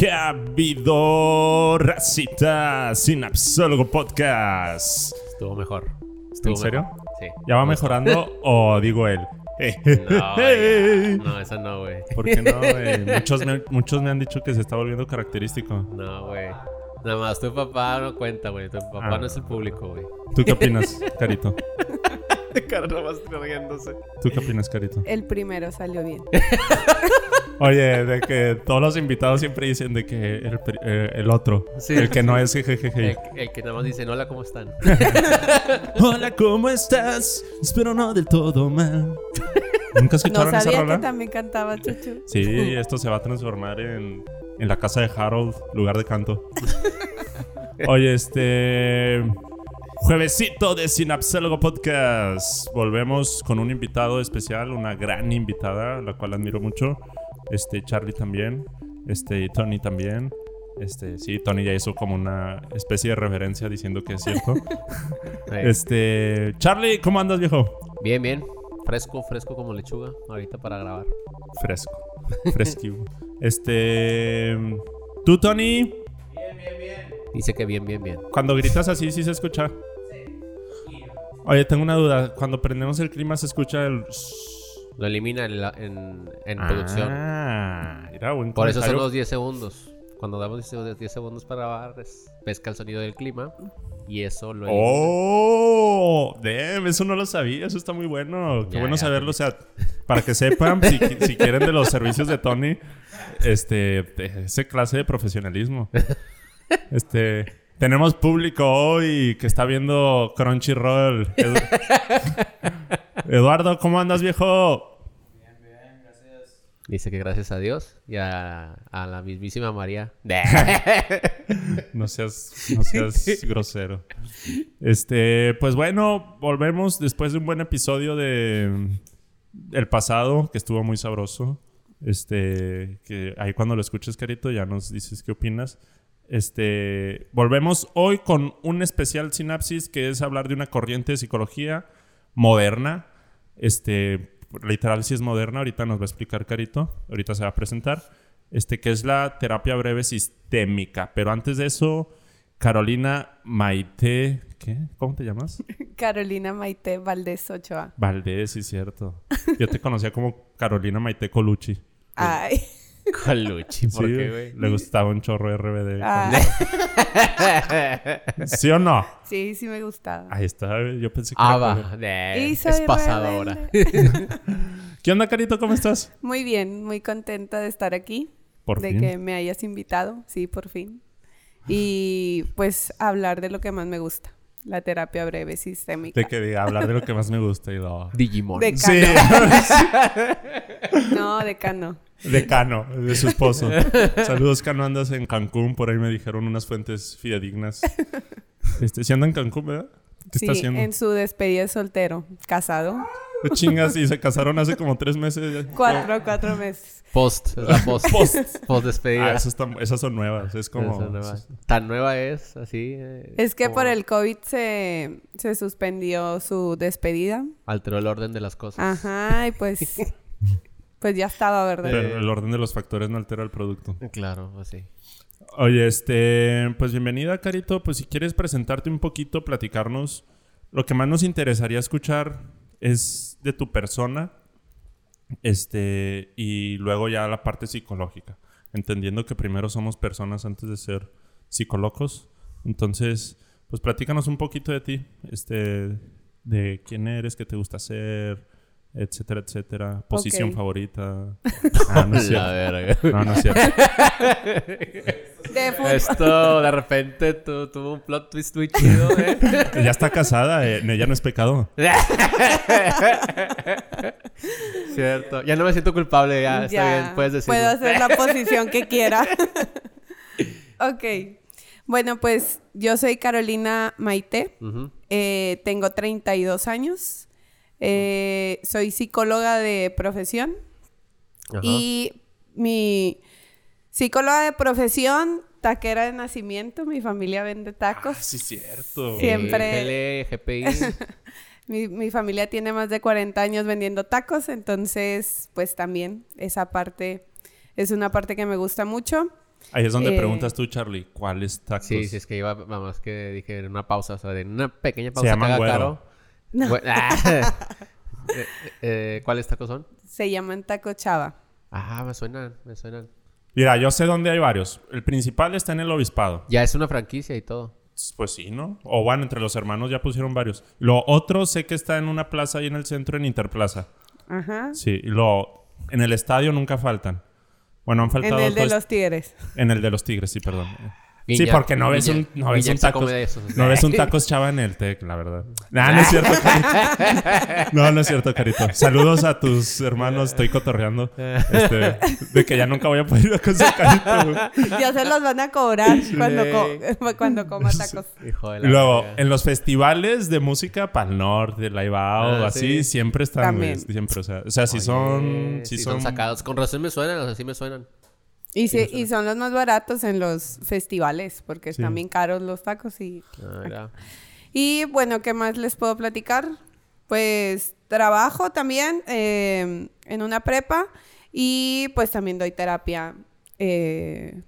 ¿Qué ha habido, racita? Sinapsólogo Podcast. Estuvo mejor. Estuvo ¿En serio? mejor. Sí. ¿Ya va mejorando o digo él? No, no, esa no, güey. ¿Por qué no, güey? Muchos me, muchos me han dicho que se está volviendo característico. No, güey. Nada más, tu papá no cuenta, güey. Tu papá Ah. no es el público, güey. ¿Tú qué opinas, Carito? Cara nomás riéndose. ¿Tú qué opinas, Carito? El primero salió bien. Oye, de que todos los invitados siempre dicen de que el, pri- eh, el otro, Sí, el que sí. no es jejeje. El, el que nada más dice, hola, ¿cómo están? Hola, ¿cómo estás? Espero no del todo mal. ¿Nunca No escucharon esa sabía que también cantaba Chuchu. Sí, esto se va a transformar en, en la casa de Harold, lugar de canto. Oye, este. Juevesito de Sinapsólogo Podcast. Volvemos con un invitado especial, una gran invitada, la cual admiro mucho. Este, Charlie también. Este, Tony también. Este, sí, Tony ya hizo como una especie de reverencia diciendo que es cierto. Este, Charlie, ¿cómo andas, viejo? Bien, bien. Fresco, fresco como lechuga. Ahorita para grabar. Fresco. Fresco. este. ¿Tú, Tony? Dice que bien, bien, bien. Cuando gritas así, sí se escucha. Oye, tengo una duda. Cuando prendemos el clima, se escucha el. Lo elimina en, la- en, en producción. Ah, mira, buen Por eso son los 10 segundos. Cuando damos 10 10 segundos para grabar, es- pesca el sonido del clima. Y eso lo elimina. ¡Oh! Damn, eso no lo sabía. Eso está muy bueno. Qué Ya, bueno ya. saberlo. O sea, para que sepan, si, si quieren de los servicios de Tony, este, ese clase de profesionalismo. Este, tenemos público hoy que está viendo Crunchyroll. Edu- Eduardo, ¿cómo andas, viejo? Dice que gracias a Dios y a, a la mismísima María. No seas, no seas grosero. Este, pues bueno, volvemos después de un buen episodio de el pasado, que estuvo muy sabroso. Este, que ahí cuando lo escuches, Carito, ya nos dices qué opinas. Este, volvemos hoy con un especial sinapsis que es hablar de una corriente de psicología moderna. Este, literal si es moderna, ahorita nos va a explicar Carito, ahorita se va a presentar. Este, que es la terapia breve sistémica. Pero antes de eso, Carolina Maite, ¿qué? ¿Cómo te llamas? Carolina Maite Valdés Ochoa. Valdés, sí, cierto. Yo te conocía como Carolina Maite Colucci. Ay. Colucci, ¿por Sí, qué, güey? Le gustaba un chorro RBD. Ay. ¿Sí o no? Sí, sí me gustaba. Ahí está, yo pensé que Ava. Y soy es pasado ahora. ¿Qué onda, Carito? ¿Cómo estás? Muy bien, muy contenta de estar aquí. Por de fin. que me hayas invitado. Sí, por fin. Y pues hablar de lo que más me gusta. La terapia breve sistémica. De que diga, hablar de lo que más me gusta y lo... Digimon. De Sí, No, de Cano. De Cano, de su esposo. Saludos, Cano, andas en Cancún, por ahí me dijeron unas fuentes fidedignas. Este, si anda en Cancún, ¿verdad? ¿Qué sí, está haciendo? en su despedida de soltero. Casado. ¿Qué chingas y se casaron hace como tres meses. Cuatro, cuatro meses. Post. Es la post. Post. Post despedida. Ah, esas son nuevas. Es como... Tan nueva es, así. eh, Es que como por el COVID se, se suspendió su despedida. Alteró el orden de las cosas. Ajá, y pues, pues ya estaba, ¿verdad? Pero el orden de los factores no altera el producto. Claro, así. Oye, este, pues bienvenida, Carito. Pues si quieres presentarte un poquito, platicarnos. Lo que más nos interesaría escuchar es de tu persona. Este, y luego ya la parte psicológica. Entendiendo que primero somos personas antes de ser psicólogos. Entonces, pues platícanos un poquito de ti. Este, de quién eres, qué te gusta hacer, etcétera, etcétera. Posición favorita. Ah, no es cierto. La verga. No, no es cierto. De Esto de repente tu- tuvo un plot twist muy chido, ¿eh? Ya está casada, eh, ella no es pecado. Cierto. Ya no me siento culpable, ya. Está Ya, bien, puedes decirlo. Puedo hacer la posición que quiera. ok. Bueno, pues yo soy Carolina Maite. Ujú. Eh, tengo 32 años. Eh, soy psicóloga de profesión. Ajá. Y mi psicóloga de profesión, taquera de nacimiento. Mi familia vende tacos. Ah, sí, cierto. Siempre- GPI. Mi, mi familia tiene más de 40 años vendiendo tacos, entonces pues también esa parte es una parte que me gusta mucho. Ahí es donde Eh, preguntas tú, Charlie, ¿cuáles tacos? Sí, sí, es que iba, vamos, que dije en una pausa, o sea, de una pequeña pausa llaman que haga güero. caro. No. Ah. Eh, eh, ¿Cuáles tacos son? Se llaman taco chava. Ah, me suenan, me suenan. Mira, yo sé dónde hay varios. El principal está en el Obispado. Ya es una franquicia y todo. Pues sí, ¿no? O bueno, entre los hermanos ya pusieron varios. Lo otro sé que está en una plaza ahí en el centro, en Interplaza. Ajá. Sí, lo en el estadio nunca faltan. Bueno, han En faltado el de dos- los tigres. en el de los Tigres, sí, perdón. Sí, porque no ves un no ves un tacos, come de esos. no ves un tacos chava en el Tec, la verdad. Nah, no es cierto, Carito. No, no es cierto, Carito. Saludos a tus hermanos, estoy cotorreando. Este, de que ya nunca voy a poder ir a casa Carito, güey. Ya se los van a cobrar cuando, co- cuando coma tacos. Hijo de Y la luego, en los festivales de música Pal Norte, Live Out, Ah, así, sí. siempre están, güey. También. Siempre, o sea, o sea si Oye, son... Si sí son, sacados. Con razón me suenan, o sea, sí me suenan. Y, sí, y son los más baratos en los festivales, porque Sí. están bien caros los tacos. Y, Ah, y bueno, ¿qué más les puedo platicar? Pues trabajo también eh, en una prepa y pues también doy terapia, eh,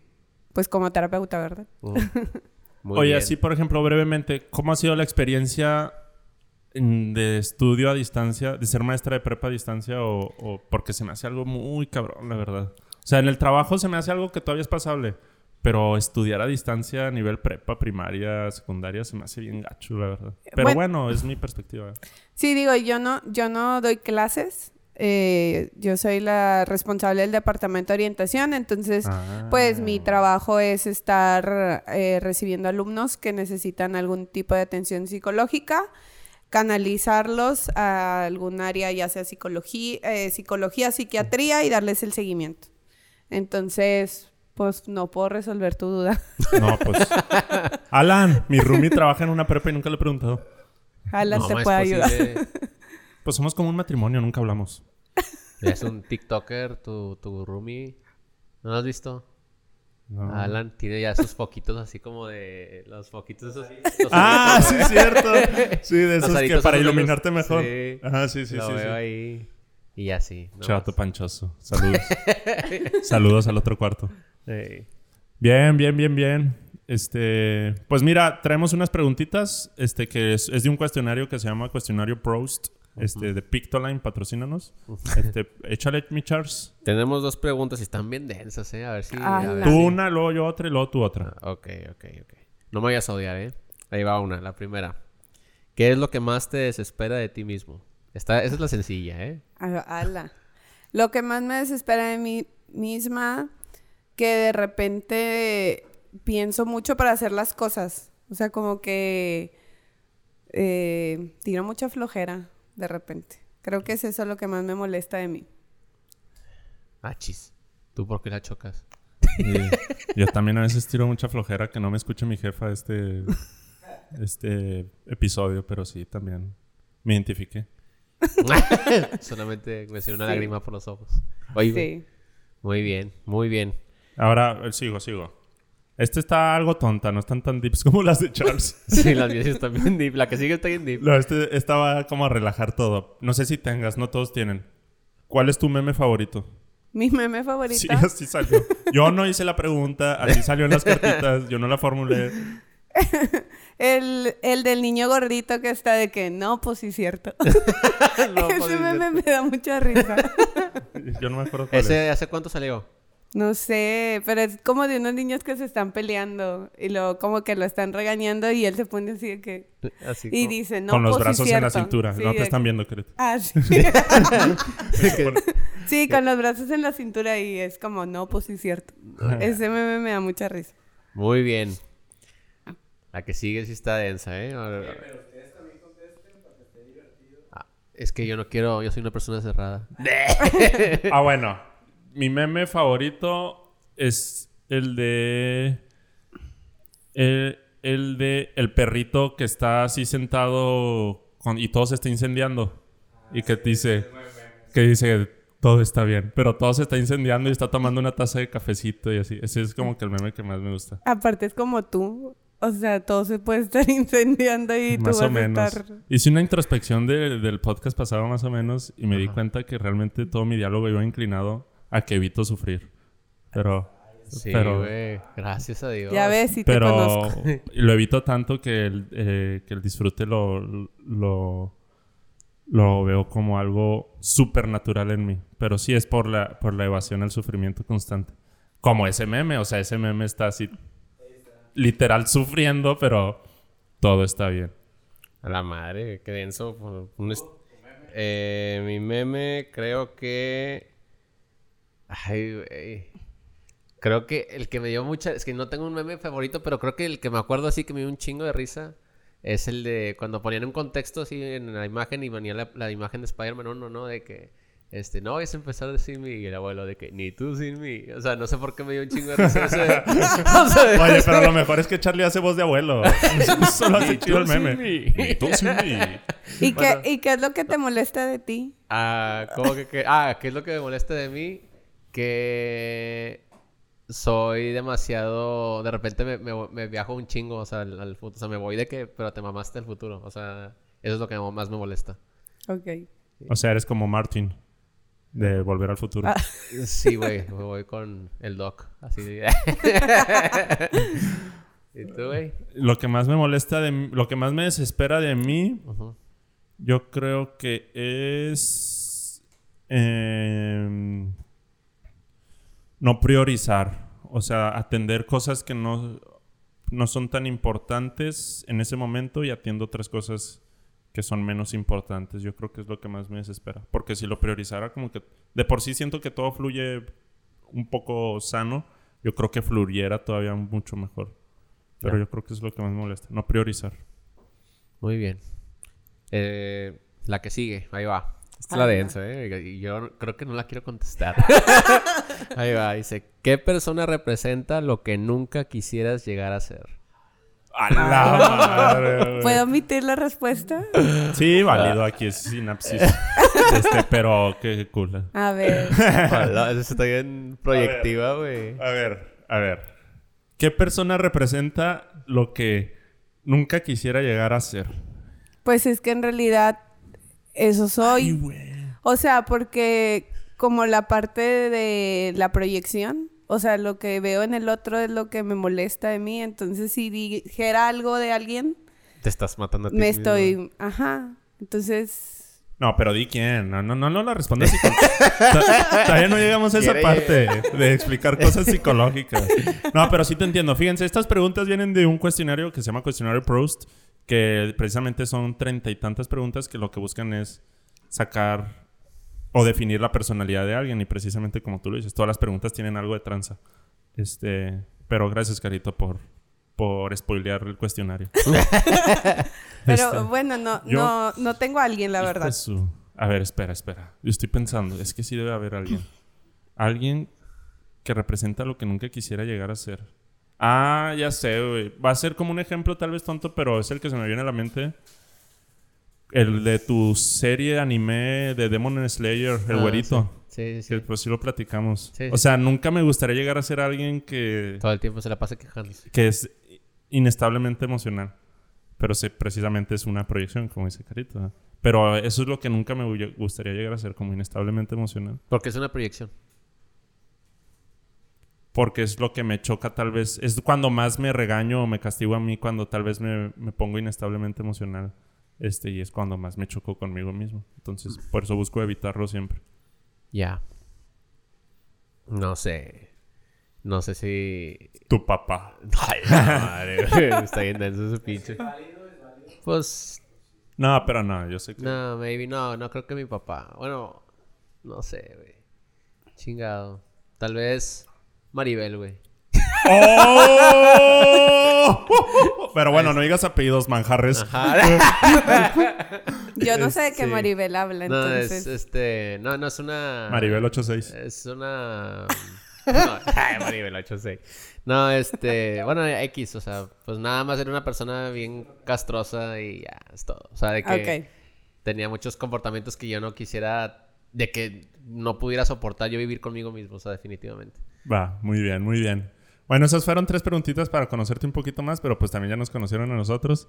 pues como terapeuta, ¿verdad? Mm. Muy Oye, bien. así, por ejemplo, brevemente, ¿cómo ha sido la experiencia de estudio a distancia, de ser maestra de prepa a distancia o, o- porque se me hace algo muy cabrón, la verdad? O sea, en el trabajo se me hace algo que todavía es pasable, pero estudiar a distancia a nivel prepa, primaria, secundaria, se me hace bien gacho, la verdad. Pero Bueno. bueno, es mi perspectiva. Sí, digo, yo no, yo no doy clases. eh, yo soy la responsable del departamento de orientación, entonces, Ah. pues mi trabajo es estar eh, recibiendo alumnos que necesitan algún tipo de atención psicológica, canalizarlos a algún área, ya sea psicología, eh, psicología, psiquiatría y darles el seguimiento. Entonces, pues no puedo resolver tu duda. No, pues... Alan, mi roomie trabaja en una prepa y nunca le he preguntado. Alan No, te puede ayudar. posible. Pues somos como un matrimonio, nunca hablamos. Es un TikToker, tu, tu roomie. ¿No lo has visto? No. Alan tiene ya sus foquitos así como de... Los foquitos esos... los Ah, sí, cierto. Sí, de esos que para de los- iluminarte mejor. Sí. Ajá, sí, sí, Lo sí. veo sí. ahí. Y así. ¿no? Chato panchoso. Saludos. Saludos al otro cuarto. Sí. Bien, bien, bien, bien. Este, pues mira, traemos unas preguntitas, este, que es, es de un cuestionario que se llama Cuestionario Proust, este, de Pictoline, patrocínanos. Este, échale mi Charles. Tenemos dos preguntas y están bien densas, ¿eh? A ver si... Ah, a ver la- Tú si- una, luego yo otra y luego tú otra. Ah, Ok, ok, ok. No me vayas a odiar, ¿eh? Ahí va una, la primera. ¿Qué es lo que más te desespera de ti mismo? Esta, esa es la sencilla, ¿eh? Ala. Lo que más me desespera de mí misma, que de repente pienso mucho para hacer las cosas. O sea, como que eh, tiro mucha flojera de repente. Creo que es eso lo que más me molesta de mí. Ah, chis. ¿Tú por qué la chocas? Yo también a veces tiro mucha flojera que no me escuche mi jefa este, este episodio, pero sí, también me identifiqué. Solamente me salió una Sí. lágrima por los ojos. Oye, Sí. muy bien, muy bien. Ahora, eh, sigo, sigo. Este está algo tonta, no están tan dips como las de Charles. Sí, las mías están bien deep. La que sigue está bien deep. No, este esta va como a relajar todo. No sé si tengas, no todos tienen. ¿Cuál es tu meme favorito? Mi meme favorita. Sí, así salió. Yo no hice la pregunta, así salió en las cartitas, yo no la formulé. El, el del niño gordito que está de que no, pues sí, cierto. No, pues, Ese meme me da mucha risa. Yo no me acuerdo cuál es. ¿Ese hace cuánto salió? No sé, pero es como de unos niños que se están peleando y luego como que lo están regañando y él se pone así de que... Así Y como- dice, no, Con los pues sí, brazos en la cierto". cintura. Sí, no te de- están viendo, querido. Ah, sí. sí, con los brazos en la cintura y es como, no, pues sí, cierto. Ese meme me da mucha risa. Muy bien. La que sigue sí está densa, ¿eh? Ahora- Ah, es que yo no quiero, yo soy una persona cerrada. Ah, bueno. Mi meme favorito es el de. El, el de el perrito que está así sentado con- y todo se está incendiando. Y que dice. Que dice todo está bien. Pero todo se está incendiando y está tomando una taza de cafecito y así. Ese es como que el meme que más me gusta. Aparte es como tú, o sea, todo se puede estar incendiando y tú Más vas o menos. a estar... Hice una introspección de- del podcast pasado más o menos y me di cuenta que realmente todo mi diálogo iba inclinado a que evito sufrir. Pero Sí, pero. Gracias a Dios. Ya ves, si te pero conozco. lo evito tanto que el, eh, que el disfrute lo, lo, lo veo como algo súper natural en mí. Pero sí es por la, por la evasión al sufrimiento constante. Como ese meme, o sea, ese meme está así literal sufriendo, pero todo está bien. A la madre, qué denso. Eh, mi meme, creo que. Ay, güey. Creo que el que me dio mucha. Es que no tengo un meme favorito, pero creo que el que me acuerdo así que me dio un chingo de risa es el de cuando ponían un contexto así en la imagen y venía la, la imagen de Spider-Man 1, ¿no? De que. Este, no vayas a empezar sin mí. Y el abuelo de que ni tú sin mí. O sea, no sé por qué me dio un chingo de risa ese. o sea, Oye, pero lo mejor es que Charlie hace voz de abuelo. Solo hace chido el tú sin meme. mí. Ni tú sin mí. ¿Y, Bueno. qué, ¿Y qué es lo que te molesta de ti? Ah, ¿cómo que, que- Ah, ¿qué es lo que me molesta de mí? Que soy demasiado... De repente me, me- me viajo un chingo, o sea, al, al futuro. O sea, me voy de que... Pero te mamaste el futuro. O sea, eso es lo que más me molesta. Ok. O sea, eres como Martin de Volver al Futuro. Ah. Sí, güey. Me voy con el doc. Así de... ¿Y tú, güey? Lo que más me molesta de lo que más me desespera de mí, yo creo que es em, no priorizar. O sea, atender cosas que no, no son tan importantes en ese momento y atiendo otras cosas que son menos importantes. Yo creo que es lo que más me desespera. Porque si lo priorizara, como que de por sí siento que todo fluye un poco sano, yo creo que fluyera todavía mucho mejor. Pero Ya. yo creo que es lo que más me molesta. No priorizar. Muy bien. Eh, la que sigue, ahí va. Esta es la densa, ¿eh? Y yo creo que no la quiero contestar. ahí va, dice: ¿Qué persona representa lo que nunca quisieras llegar a ser? ¡A la madre! ¿Puedo omitir la respuesta? Sí, válido. Aquí es sinapsis. este, pero qué cool. A ver. Eso está bien proyectiva, güey. A ver, a ver. ¿Qué persona representa lo que nunca quisiera llegar a ser? Pues es que en realidad eso soy. O sea, porque como la parte de la proyección, o sea, lo que veo en el otro es lo que me molesta de mí. Entonces, si dijera algo de alguien, Te estás matando a ti me mismo. estoy... Ajá. Entonces... No, pero di quién. No, no, no, no la respondas. psico- Todavía no llegamos a esa parte de explicar cosas psicológicas. No, pero sí te entiendo. Fíjense, estas preguntas vienen de un cuestionario que se llama Cuestionario Proust, que precisamente son treinta y tantas preguntas que lo que buscan es sacar o definir la personalidad de alguien. Y precisamente como tú lo dices, todas las preguntas tienen algo de tranza. Este, pero gracias, Carito, por, por spoilear el cuestionario. Pero Este, bueno, no, yo- no, no tengo a alguien, la verdad. su- A ver, espera, espera. Yo estoy pensando, es que sí debe haber alguien. Alguien que representa lo que nunca quisiera llegar a ser. Ah, ya sé, güey. Va a ser como un ejemplo tal vez tonto, pero es el que se me viene a la mente. El de tu serie anime de Demon Slayer, el Ah, güerito. Sí, sí, sí. Que pues sí lo platicamos. Sí, o sí. sea, nunca me gustaría llegar a ser alguien que, Todo el tiempo se la pasa quejándose. que es inestablemente emocional. Pero sí, precisamente es una proyección, como dice Carito. Pero eso es lo que nunca me gu- gustaría llegar a ser, como inestablemente emocional. Porque es una proyección. Porque es lo que me choca tal vez. Es cuando más me regaño o me castigo a mí, cuando tal vez me, me pongo inestablemente emocional. Este, y es cuando más me choco conmigo mismo. Entonces, por eso busco evitarlo siempre. Ya. No sé. No sé si. Tu papá. Ay, madre. Está bien denso ese pinche. Pues. No, pero no, yo sé que. No, maybe no. No creo que mi papá. Bueno, no sé, güey. Chingado. Tal vez. Maribel, güey. ¡Oh! Pero bueno, no digas apellidos manjarres. Yo no sé de qué Sí. Maribel habla, No, entonces... es este. No, no es una. Maribel 86. Es una. No, ay, Maribel 86. No, este. Bueno, X, o sea, pues nada más era una persona bien castrosa y ya, es todo. O sea, de que Ok. tenía muchos comportamientos que yo no quisiera. De que no pudiera soportar yo vivir conmigo mismo, o sea, definitivamente. Va, muy bien, muy bien. Bueno, esas fueron tres preguntitas para conocerte un poquito más, pero pues también ya nos conocieron a nosotros.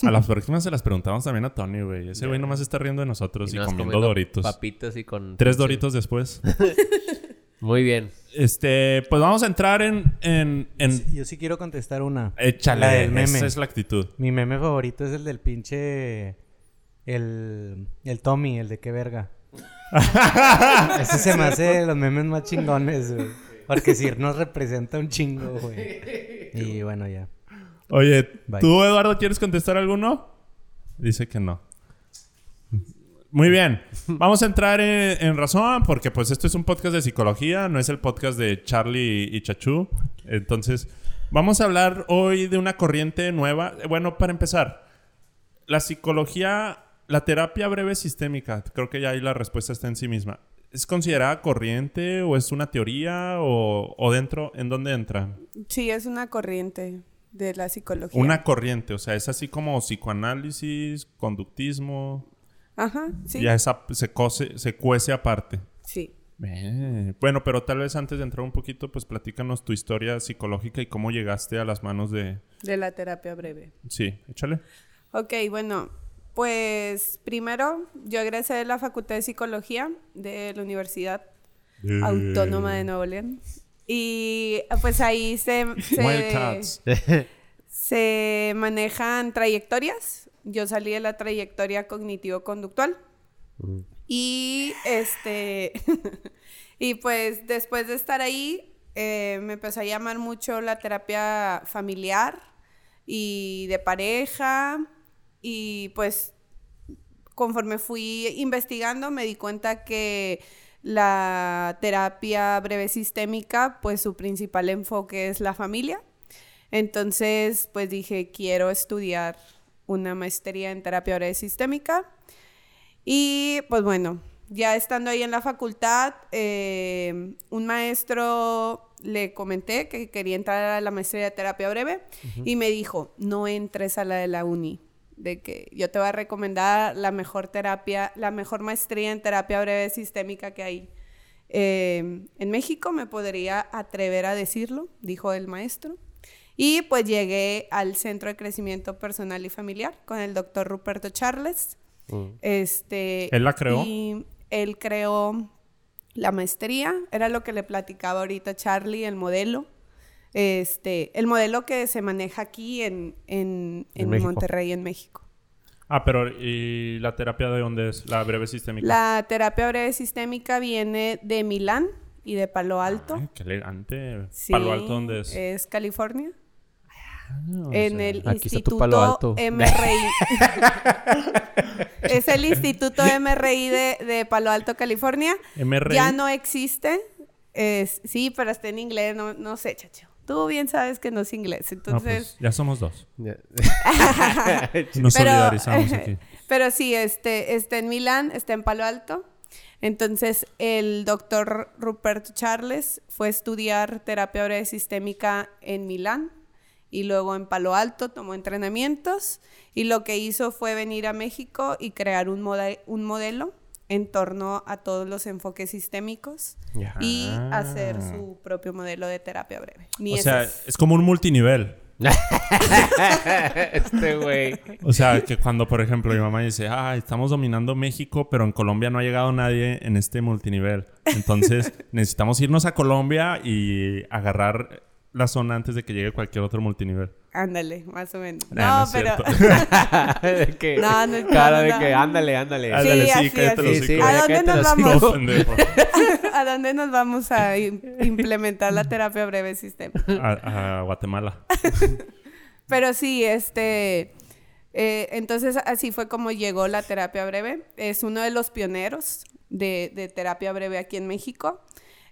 A las próximas se las preguntamos también a Tony, güey. Ese güey nomás está riendo de nosotros y, comiendo doritos. Papitas y con. Tres doritos después. Muy bien. Este, pues vamos a entrar en... en, Yo sí quiero contestar una. Échale, La del meme. esa es la actitud. Mi meme favorito es el del pinche. El. El Tommy, el de qué verga. Ese se me hace de los memes más chingones, güey. Porque sí nos representa un chingo, güey. Y bueno, ya. Oye, Bye. ¿tú, Eduardo, quieres contestar alguno? Dice que no. Muy bien. Vamos a entrar en, en razón porque pues esto es un podcast de psicología, no es el podcast de Charlie y Chachú. Entonces, vamos a hablar hoy de una corriente nueva. Bueno, para empezar, la psicología, la terapia breve sistémica, creo que ya ahí la respuesta está en sí misma. ¿Es considerada corriente o es una teoría o, o dentro, en dónde entra? Sí, es una corriente de la psicología. Una corriente, o sea, es así como psicoanálisis, conductismo, Ajá, sí. ya esa se cose, se cuece aparte. Sí. Eh, Bueno, pero tal vez antes de entrar un poquito, pues platícanos tu historia psicológica y cómo llegaste a las manos de... De la terapia breve. Sí, échale. Ok, bueno, pues primero yo egresé de la Facultad de Psicología de la Universidad Autónoma de Nuevo León. Y pues ahí se, se- se manejan trayectorias. Yo salí de la trayectoria cognitivo-conductual. Y este. y pues después de estar ahí, eh, me empezó a llamar mucho la terapia familiar y de pareja. Y pues conforme fui investigando, me di cuenta que la terapia breve sistémica, pues su principal enfoque es la familia. Entonces, pues dije, quiero estudiar una maestría en terapia breve sistémica. Y pues bueno, ya estando ahí en la facultad, eh, un maestro le comenté que quería entrar a la maestría de terapia breve y me dijo, no entres a la de la uni, de que yo te voy a recomendar la mejor terapia, la mejor maestría en terapia breve sistémica que hay. eh, en México me podría atrever a decirlo, dijo el maestro. Y pues llegué al Centro de Crecimiento Personal y Familiar con el doctor Ruperto Charles. Mm. Este, ¿Él la creó? Y él creó la maestría, era lo que le platicaba ahorita Charlie, el modelo. Este, el modelo que se maneja aquí en, en, En. Monterrey, en México. Ah, pero ¿y la terapia de dónde es? La breve sistémica. La terapia breve sistémica viene de Milán y de Palo Alto. Ay, qué elegante. Sí, ¿Palo Alto dónde es? Es California. Ah, o en sea, el aquí está tu Instituto Palo Alto. MRI. es el Instituto MRI de, de Palo Alto, California. MRI. Ya no existe. Es, sí, pero está en inglés, no, no sé, chacho. Tú bien sabes que no es inglés, No, entonces... pues, ya somos dos. Nos Pero- solidarizamos aquí. Pero sí, este, está en Milán, está en Palo Alto. Entonces, el doctor Ruperto Charles fue a estudiar terapia breve sistémica en Milán y luego en Palo Alto tomó entrenamientos y lo que hizo fue venir a México y crear un, mode- un modelo en torno a todos los enfoques sistémicos Ya. y hacer su propio modelo de terapia breve. Ni O sea, es. es como un multinivel. este güey. O sea, que cuando, por ejemplo, mi mamá dice, ah, estamos dominando México, pero en Colombia no ha llegado nadie en este multinivel. Entonces, necesitamos irnos a Colombia y agarrar la zona antes de que llegue cualquier otro multinivel. Ándale, más o menos. Nah, no, no es pero... De que- No, cara no, de no. que ándale, ándale. Ándale, sí, cállate los Sí, sí, hocico. ¿A dónde nos los vamos? ¿A dónde nos vamos a im- implementar la terapia breve sistema? A, a Guatemala. Pero sí, este... eh, entonces así fue como llegó la terapia breve. Es uno de los pioneros de, de terapia breve aquí en México.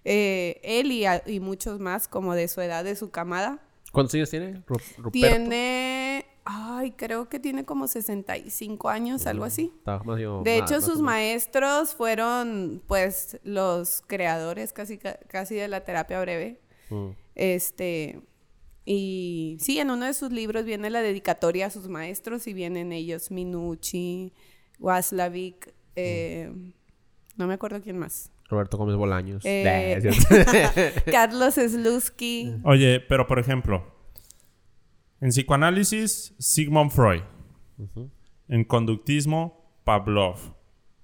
Eh, él y, a- y muchos más como de su edad, de su camada. ¿Cuántos años tiene? Ru- Ruperto. Tiene... Ay, creo que tiene como 65 años, algo así. Yo- De hecho, más sus maestros fueron, pues, los creadores casi, ca- casi de la terapia breve. Mm. Este, y sí, en uno de sus libros viene la dedicatoria a sus maestros y vienen ellos Minucci, Waslavic, eh, no me acuerdo quién más. Roberto Gómez Bolaños. Eh. Carlos Slusky. Oye, pero por ejemplo, en psicoanálisis, Sigmund Freud. En conductismo, Pavlov.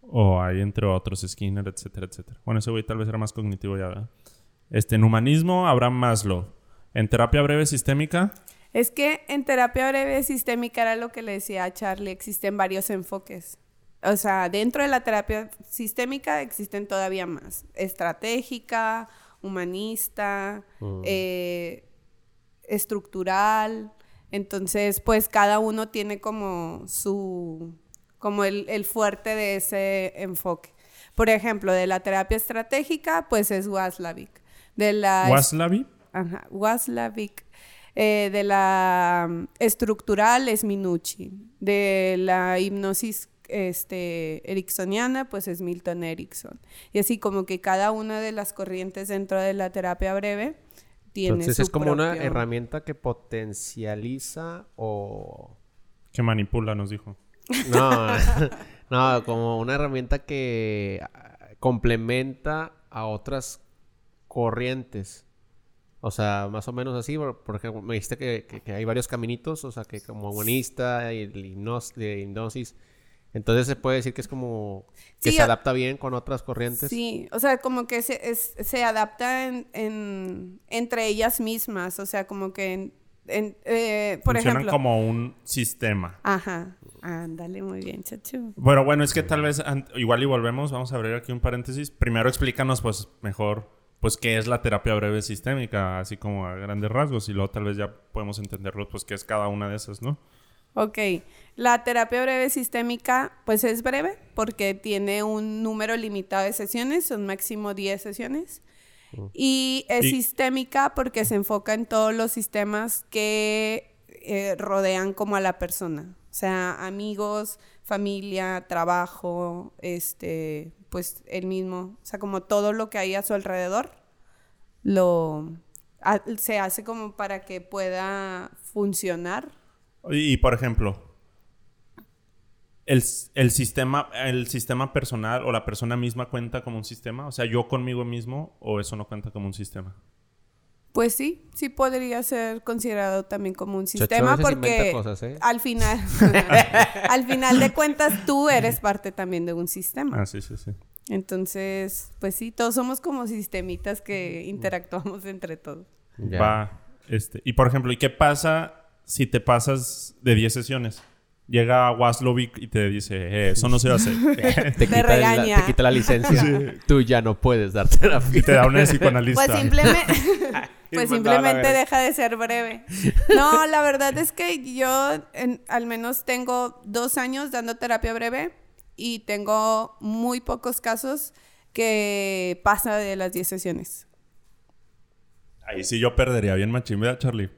O hay entre otros, Skinner, etcétera, etcétera. Bueno, ese güey tal vez era más cognitivo ya, ¿verdad? Este, en humanismo, Abraham Maslow. En terapia breve sistémica, Es que en terapia breve sistémica era lo que le decía a Charlie, existen varios enfoques. O sea, dentro de la terapia sistémica existen todavía más. Estratégica, humanista, Mm. eh, estructural. Entonces, pues cada uno tiene como su, como el, el fuerte de ese enfoque. Por ejemplo, de la terapia estratégica, pues es Waslavic. De la Waslavi. Ajá, Waslavic. Eh, de la estructural es Minucci. De la hipnosis este, ericksoniana, pues es Milton Erickson. Y así como que cada una de las corrientes dentro de la terapia breve tiene Entonces su es como una herramienta que potencializa o... Que manipula, nos dijo. No, no, como una herramienta que ah, complementa a otras corrientes. O sea, más o menos así, por, por ejemplo, me dijiste que, que- que hay varios caminitos, o sea, que como humanista y el hipnos- de hipnosis. Entonces se puede decir que es como que Sí, se adapta bien con otras corrientes. Sí, o sea, como que se, es- se adapta en, en- entre ellas mismas, o sea, como que, en, en, eh, por Funcionan ejemplo... como un sistema. Ajá, ándale, muy bien, chachu. Bueno, bueno, es que tal vez igual y volvemos, vamos a abrir aquí un paréntesis. Primero explícanos pues mejor pues qué es la terapia breve sistémica, así como a grandes rasgos y luego tal vez ya podemos entenderlo pues qué es cada una de esas, ¿no? Ok, la terapia breve sistémica pues es breve porque tiene un número limitado de sesiones, son máximo 10 sesiones. Y es Y- sistémica porque se enfoca en todos los sistemas que eh, rodean como a la persona. O sea, amigos, familia, trabajo, este, pues el mismo. O sea, como todo lo que hay a su alrededor, lo a- se hace como para que pueda funcionar Y, y, por ejemplo, el, el sistema el sistema personal o la persona misma cuenta como un sistema, o sea, yo conmigo mismo o eso no cuenta como un sistema. Pues sí, sí podría ser considerado también como un sistema porque cosas, ¿eh? al final al final de cuentas tú eres parte también de un sistema. Ah, sí, sí, sí. Entonces, pues sí, todos somos como sistemitas que interactuamos entre todos. Ya. Va, este, y por ejemplo, ¿y qué pasa si te pasas de 10 sesiones? Llega Waslovic y te dice, eh, eso no se hace. Te, quita la, regaña. te quita la licencia. Tú ya no puedes dar terapia. y te da una psicoanalista. Pues simplemente pues simplemente deja de ser breve. No, la verdad es que yo en- al menos tengo dos años dando terapia breve y tengo muy pocos casos que pasa de las 10 sesiones. Ahí sí yo perdería bien ¿verdad, Charlie?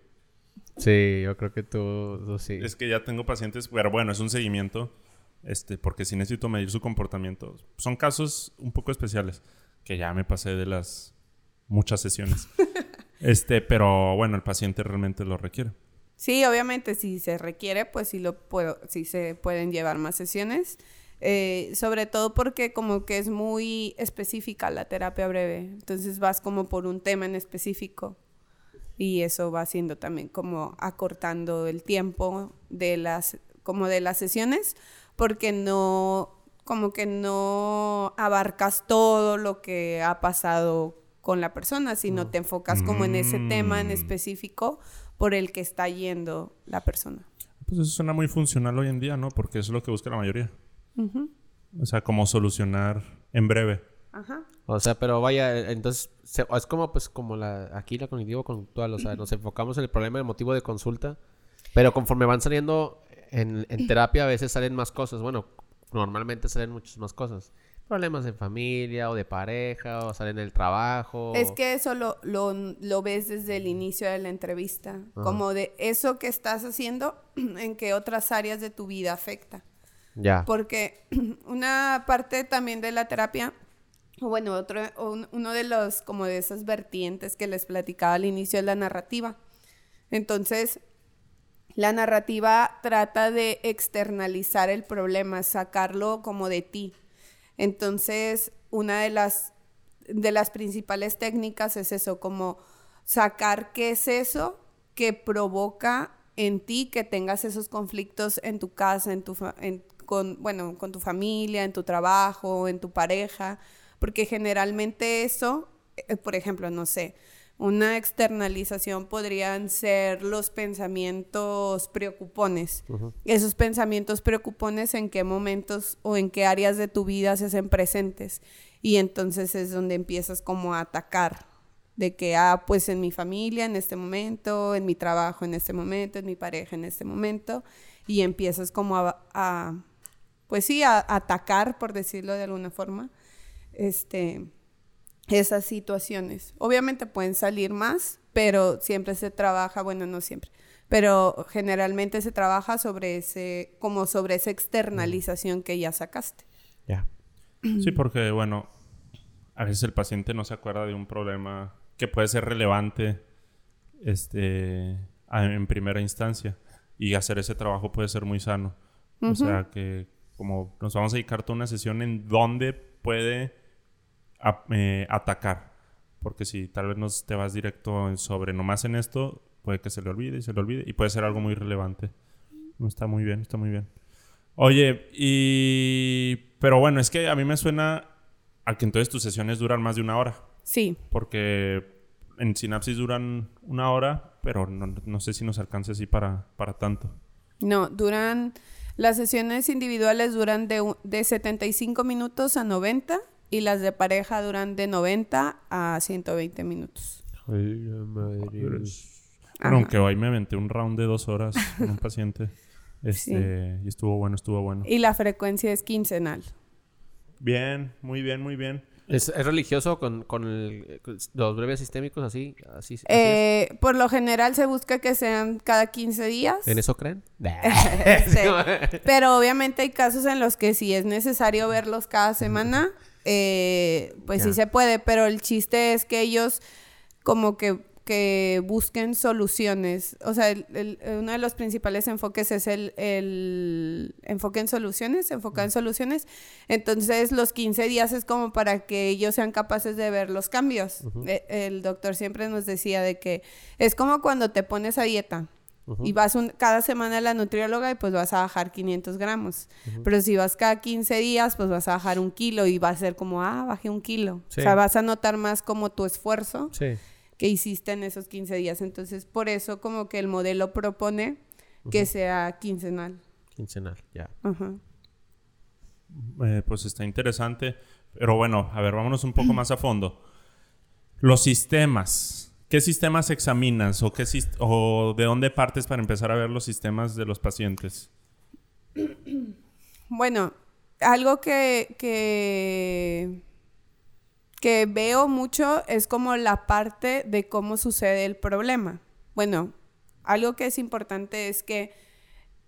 Sí, yo creo que tú, tú sí. Es que ya tengo pacientes, pero bueno, es un seguimiento, este, porque sí necesito medir su comportamiento. Son casos un poco especiales, que ya me pasé de las muchas sesiones. este, pero bueno, el paciente realmente lo requiere. Sí, obviamente si se requiere, pues sí lo puedo, sí se pueden llevar más sesiones. Eh, sobre todo porque como que es muy específica la terapia breve. Entonces vas como por un tema en específico. Y eso va haciendo también como acortando el tiempo de las, como de las sesiones, porque no, como que no abarcas todo lo que ha pasado con la persona, sino te enfocas como en ese tema en Mm. específico por el que está yendo la persona. Pues eso suena muy funcional hoy en día, ¿no? Porque eso es lo que busca la mayoría. O sea, como solucionar en breve. Ajá. O sea, pero vaya, entonces se- es como pues como la aquí la cognitivo conductual, o sea, nos enfocamos en el problema, el motivo de consulta, pero conforme van saliendo en, en terapia a veces salen más cosas, bueno, normalmente salen muchas más cosas. Problemas en familia o de pareja o salen en el trabajo. Es que eso lo, lo, lo ves desde el inicio de la entrevista, como de eso que estás haciendo, en qué otras áreas de tu vida afecta. ya. Porque una parte también de la terapia, o bueno, otro, un- uno de los, como de esas vertientes que les platicaba al inicio es la narrativa. Entonces, la narrativa trata de externalizar el problema, sacarlo como de ti. Entonces, una de las, de las principales técnicas es eso, como sacar qué es eso que provoca en ti que tengas esos conflictos en tu casa, en tu en- con, bueno, con tu familia, en tu trabajo, en tu pareja, porque generalmente eso eh, por ejemplo, no sé, una externalización podrían ser los pensamientos preocupones. Esos pensamientos preocupones en qué momentos o en qué áreas de tu vida se hacen presentes. Y entonces es donde empiezas como a atacar. De que, ah, pues en mi familia en este momento, en mi trabajo en este momento, en mi pareja en este momento. Y empiezas como a, pues sí, a, a atacar, por decirlo de alguna forma. Este, esas situaciones. Obviamente pueden salir más, pero siempre se trabaja, bueno, no siempre, pero generalmente se trabaja sobre ese, como sobre esa externalización que ya sacaste. Ya. Sí, porque, bueno, a veces el paciente no se acuerda de un problema que puede ser relevante este, en primera instancia y hacer ese trabajo puede ser muy sano. O sea que como nos vamos a dedicar toda una sesión en donde puede eh, atacar. Porque si tal vez no te vas directo sobre nomás en esto, puede que se le olvide y se le olvide. Y puede ser algo muy relevante. No está muy bien, está muy bien. Oye, y... Pero bueno, es que a mí me suena a que entonces tus sesiones duran más de una hora. Sí. Porque en Sinapsis duran una hora, pero no, sé si nos alcance así para, para tanto. No, duran... Las sesiones individuales duran de, de 75 minutos a 90 y las de pareja duran de 90 a 120 minutos. Ay, madre. aunque hoy me aventé un round de dos horas con un paciente. Este, Y estuvo bueno, estuvo bueno. Y la frecuencia es quincenal. Bien, muy bien, muy bien. ¿Es, religioso con, los breves sistémicos así? así, eh, Por lo general se busca que sean cada 15 días. ¿En eso creen? Pero obviamente hay casos en los que si es necesario verlos cada semana, eh, pues sí se puede, pero el chiste es que ellos como que, que busquen soluciones. O sea, uno de los principales enfoques es el, el enfoque en soluciones, enfocar en soluciones. Entonces, los 15 días es como para que ellos sean capaces de ver los cambios. E, el doctor siempre nos decía de que es como cuando te pones a dieta. Y vas un, cada semana a la nutrióloga y pues vas a bajar 500 gramos. Pero si vas cada 15 días, pues vas a bajar un kilo y va a ser como, ah, bajé un kilo. O sea, vas a notar más como tu esfuerzo que hiciste en esos 15 días. Entonces, por eso como que el modelo propone que sea quincenal. Quincenal, ya. Eh, pues está interesante. Pero bueno, a ver, vámonos un poco más a fondo. Los sistemas. ¿Qué sistemas examinas o, qué o de dónde partes para empezar a ver los sistemas de los pacientes? Bueno, algo que, que, que veo mucho es como la parte de cómo sucede el problema. Bueno, algo que es importante es que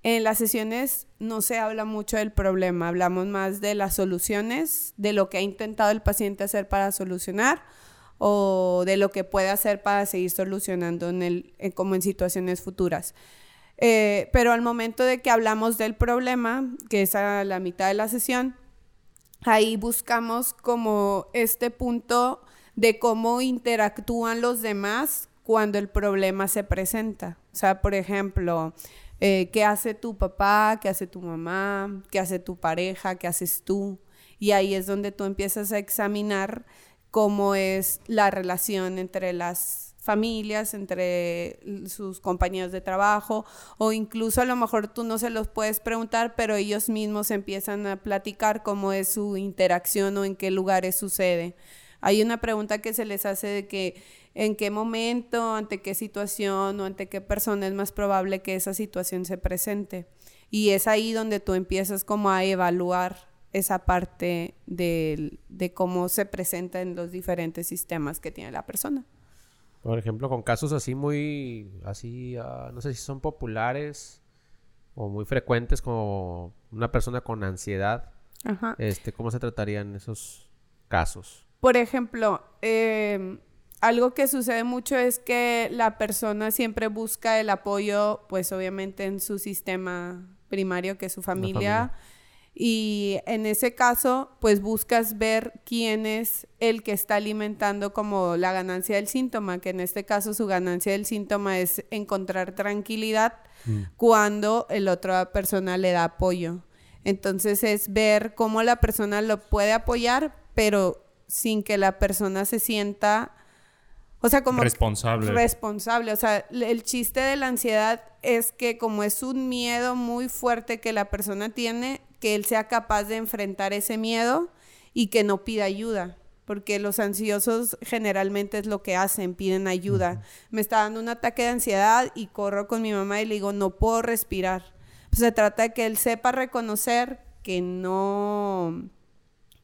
en las sesiones no se habla mucho del problema, hablamos más de las soluciones, de lo que ha intentado el paciente hacer para solucionar o de lo que puede hacer para seguir solucionando en el, como en situaciones futuras. Eh, pero al momento de que hablamos del problema, que es a la mitad de la sesión, ahí buscamos como este punto de cómo interactúan los demás cuando el problema se presenta. O sea, por ejemplo, eh, ¿qué hace tu papá? ¿Qué hace tu mamá? ¿Qué hace tu pareja? ¿Qué haces tú? Y ahí es donde tú empiezas a examinar cómo es la relación entre las familias, entre sus compañeros de trabajo, o incluso a lo mejor tú no se los puedes preguntar, pero ellos mismos empiezan a platicar cómo es su interacción o en qué lugares sucede. Hay una pregunta que se les hace de que en qué momento, ante qué situación o ante qué persona es más probable que esa situación se presente. Y es ahí donde tú empiezas como a evaluar esa parte de, cómo se presenta en los diferentes sistemas que tiene la persona. Por ejemplo, con casos así muy, así, ah, no sé si son populares o muy frecuentes como una persona con ansiedad, este, ¿cómo se tratarían esos casos? Por ejemplo, em, algo que sucede mucho es que la persona siempre busca el apoyo, pues obviamente en su sistema primario, que es su familia y en ese caso, pues buscas ver quién es el que está alimentando como la ganancia del síntoma, que en este caso su ganancia del síntoma es encontrar tranquilidad mm. cuando el otra persona le da apoyo. Entonces es ver cómo la persona lo puede apoyar, pero sin que la persona se sienta, o sea, como Responsable. responsable. O sea, el chiste de la ansiedad es que como es un miedo muy fuerte que la persona tiene, que él sea capaz de enfrentar ese miedo y que no pida ayuda. Porque los ansiosos generalmente es lo que hacen, piden ayuda. Me está dando un ataque de ansiedad y corro con mi mamá y le digo, no puedo respirar. Pues se trata de que él sepa reconocer que no,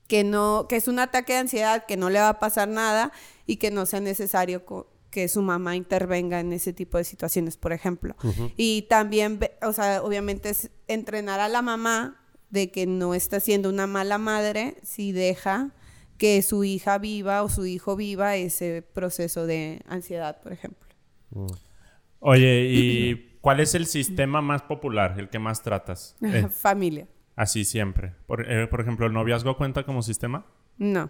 que no, que es un ataque de ansiedad, que no le va a pasar nada y que no sea necesario que su mamá intervenga en ese tipo de situaciones, por ejemplo. Y también, o sea, obviamente es entrenar a la mamá de que no está siendo una mala madre si deja que su hija viva o su hijo viva ese proceso de ansiedad, por ejemplo. Oye, ¿y cuál es el sistema más popular, el que más tratas? Eh, Familia. así siempre. Por, eh, por ejemplo, ¿el noviazgo cuenta como sistema? No.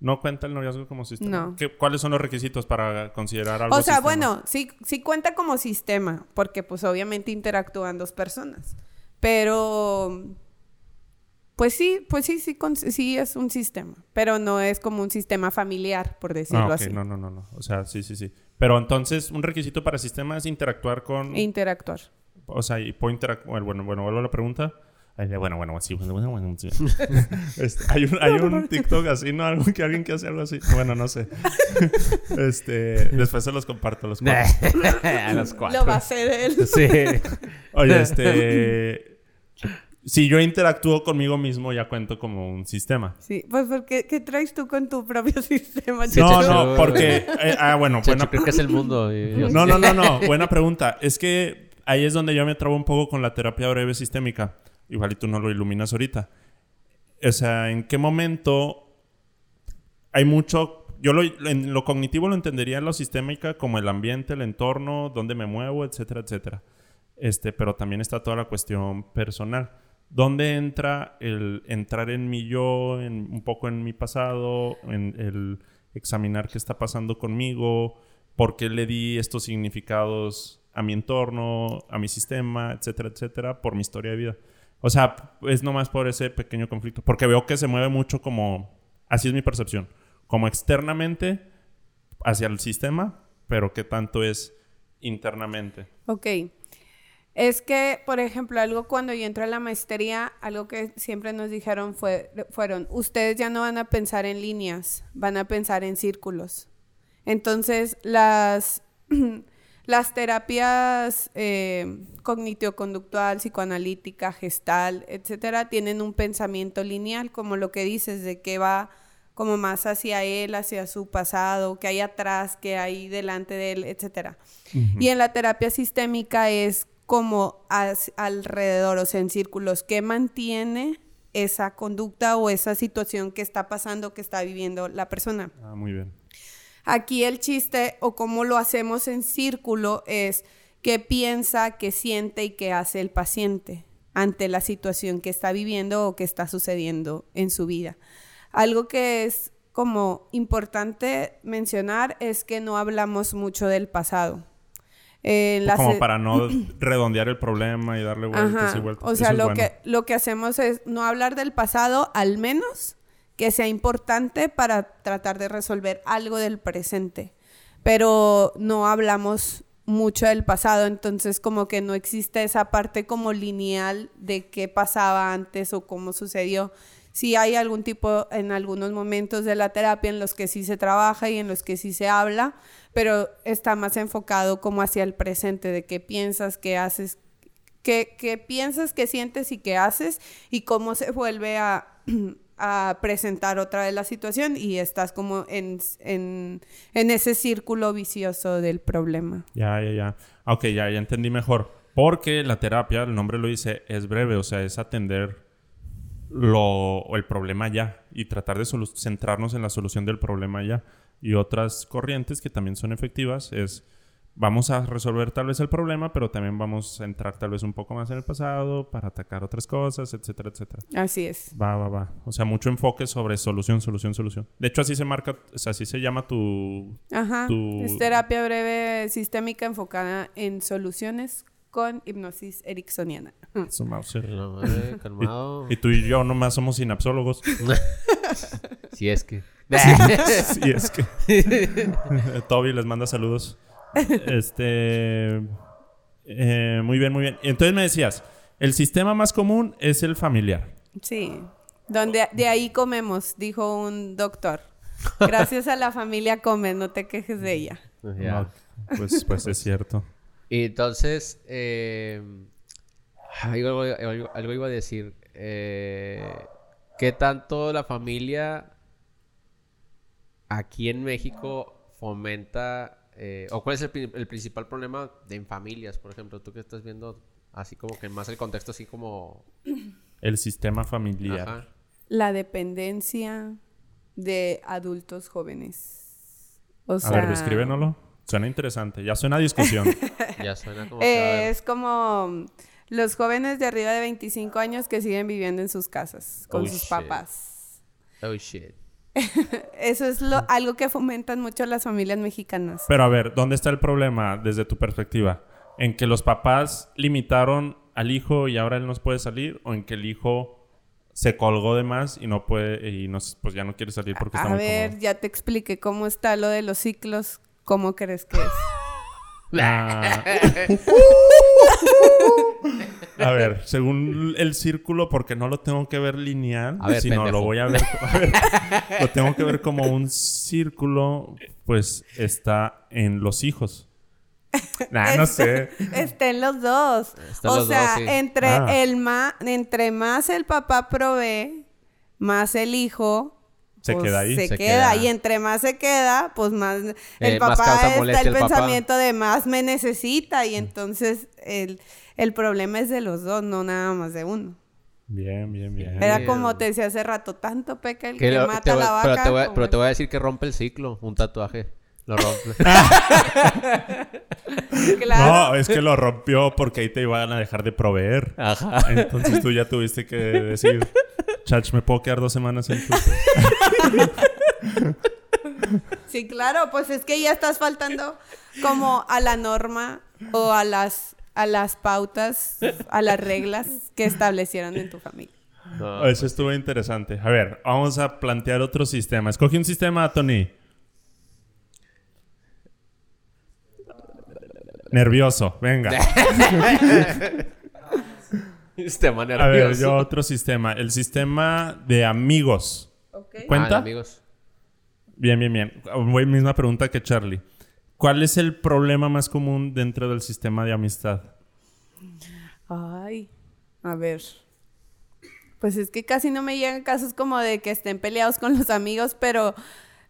¿No cuenta el noviazgo como sistema? No. ¿Qué- ¿Cuáles son los requisitos para considerar algo O sea, sistema? bueno, sí, sí cuenta como sistema, porque pues obviamente interactúan dos personas. Pero, pues sí, pues sí, sí, con- sí es un sistema, pero no es como un sistema familiar, por decirlo Ah, así. no, no, no, no. O sea, sí, sí, sí. Pero entonces, un requisito para sistema es interactuar con... E interactuar. O sea, y puedo interactuar... Bueno, bueno, vuelvo a la pregunta. Bueno, bueno, sí, bueno, bueno, bueno, sí. Este, hay un, hay un TikTok así, ¿no? Algo que alguien que hace algo así. Bueno, no sé. este, después se los comparto los cuatro. a los cuatro. Lo va a hacer él. Sí. Oye, este... Si yo interactúo conmigo mismo, ya cuento como un sistema. Sí, pues porque ¿qué traes tú con tu propio sistema? Sí, no, no, porque... eh, ah, bueno, buena, creo que es el mundo. y- No, no, no, no. Buena pregunta. Es que ahí es donde yo me trabo un poco con la terapia breve sistémica. Igual y tú no lo iluminas ahorita. O sea, ¿en qué momento hay mucho... Yo lo, en lo cognitivo lo entendería en lo sistémica como el ambiente, el entorno, dónde me muevo, etcétera, etcétera. Este, pero también está toda la cuestión personal. ¿Dónde entra el entrar en mi yo, en, un poco en mi pasado, en el examinar qué está pasando conmigo, por qué le di estos significados a mi entorno, a mi sistema, etcétera, etcétera, por mi historia de vida? O sea, es nomás por ese pequeño conflicto, porque veo que se mueve mucho como, así es mi percepción, como externamente hacia el sistema, pero qué tanto es internamente. Ok. Es que, por ejemplo, algo cuando yo entré a la maestría, algo que siempre nos dijeron fue, fueron, ustedes ya no van a pensar en líneas, van a pensar en círculos. Entonces, las, las terapias eh, cognitivo-conductual, psicoanalítica, gestal, etcétera, tienen un pensamiento lineal, como lo que dices, de que va como más hacia él, hacia su pasado, que hay atrás, que hay delante de él, etcétera. Y en la terapia sistémica es como as- alrededor, o sea, en círculos, que mantiene esa conducta o esa situación que está pasando, que está viviendo la persona. Ah, muy bien. Aquí el chiste o cómo lo hacemos en círculo es qué piensa, qué siente y qué hace el paciente ante la situación que está viviendo o que está sucediendo en su vida. Algo que es como importante mencionar es que no hablamos mucho del pasado. En la como se- para no redondear el problema y darle vueltas Ajá. y vueltas. O sea, Eso es lo, bueno. que, lo que hacemos es no hablar del pasado, al menos que sea importante para tratar de resolver algo del presente. Pero no hablamos mucho del pasado, entonces como que no existe esa parte como lineal de qué pasaba antes o cómo sucedió. Sí hay algún tipo en algunos momentos de la terapia en los que sí se trabaja y en los que sí se habla, pero está más enfocado como hacia el presente, de qué piensas, qué haces, qué, qué piensas, qué sientes y qué haces y cómo se vuelve a, a presentar otra vez la situación y estás como en, en, en ese círculo vicioso del problema. Ya, ya, ya. Ok, ya, ya entendí mejor. Porque la terapia, el nombre lo dice, es breve, o sea, es atender lo, el problema ya y tratar de centrarnos en la solución del problema ya. Y otras corrientes que también son efectivas es, vamos a resolver tal vez el problema, pero también vamos a entrar tal vez un poco más en el pasado para atacar otras cosas, etcétera, etcétera. Así es. Va, va, va. O sea, mucho enfoque sobre solución, solución, solución. De hecho, así se marca, o sea, así se llama tu... Ajá. Tu- Es terapia breve sistémica enfocada en soluciones con hipnosis ericksoniana. No, eh, calmado. Y tú y yo nomás somos sinapsólogos. Si es que. Sí, es que. Toby les manda saludos. Este. eh, muy bien, muy bien. Entonces me decías, el sistema más común es el familiar. Sí. Donde de ahí comemos, dijo un doctor. Gracias a la familia comes, no te quejes de ella. Ya. No, pues, pues es cierto. Y entonces, eh, algo, algo- algo iba a decir. Eh, ¿Qué tanto la familia aquí en México fomenta, eh, o cuál es el, pri- el principal problema de en familias, por ejemplo? Tú que estás viendo así como que más el contexto así como... El sistema familiar. Ajá. La dependencia de adultos jóvenes. O A sea, ver, descríbenoslo. Suena interesante. Ya suena a discusión. Ya suena como... que, a Es como los jóvenes de arriba de 25 años que siguen viviendo en sus casas con Oh, sus shit. papás. oh shit. Eso es lo, algo que fomentan mucho las familias mexicanas. Pero a ver, ¿dónde está el problema desde tu perspectiva? ¿En que los papás limitaron al hijo y ahora él no puede salir? ¿O en que el hijo se colgó de más y no puede y no, pues ya no quiere salir porque está A ver, cómodo? ya te expliqué cómo está lo de los ciclos. ¿Cómo crees que es? Ah. a ver, según el círculo, porque no lo tengo que ver lineal, A ver, sino pendejo. lo voy a ver, a ver, lo tengo que ver como un círculo, pues está en los hijos. Nah, no sé. Estén los dos. Están o los sea, dos, sí. entre Ah. el ma entre más el papá provee, más el hijo Se pues, queda ahí. Se, Se queda. queda. y entre más se queda, pues más el Eh, más papá causa está el el papá. pensamiento de más me necesita y entonces el, el problema es de los dos, no nada más de uno. Bien, bien, bien. Era Bien. como te decía hace rato, tanto peca el Que que, lo- mata te a voy- la vaca. pero, te voy, a- como pero te el- voy a decir que rompe el ciclo, un tatuaje. Lo rompe. Claro. No, es que lo rompió porque ahí te iban a dejar de proveer. Ajá. Entonces tú ya tuviste que decir, Chach, ¿me puedo quedar dos semanas en tu... Sí, claro, pues es que ya estás faltando como a la norma o a las a las pautas, a las reglas que establecieron en tu familia. No, Eso estuvo interesante. A ver, vamos a plantear otro sistema. Escoge un sistema, Tony. Nervioso, venga. Este man A ver, nervioso. yo otro sistema. El sistema de amigos. ¿Cuenta? Ah, amigos. Bien, bien, bien. Voy- misma pregunta que Charlie. ¿Cuál es el problema más común dentro del sistema de amistad? Ay, a ver. Pues es que casi no me llegan casos como de que estén peleados con los amigos, pero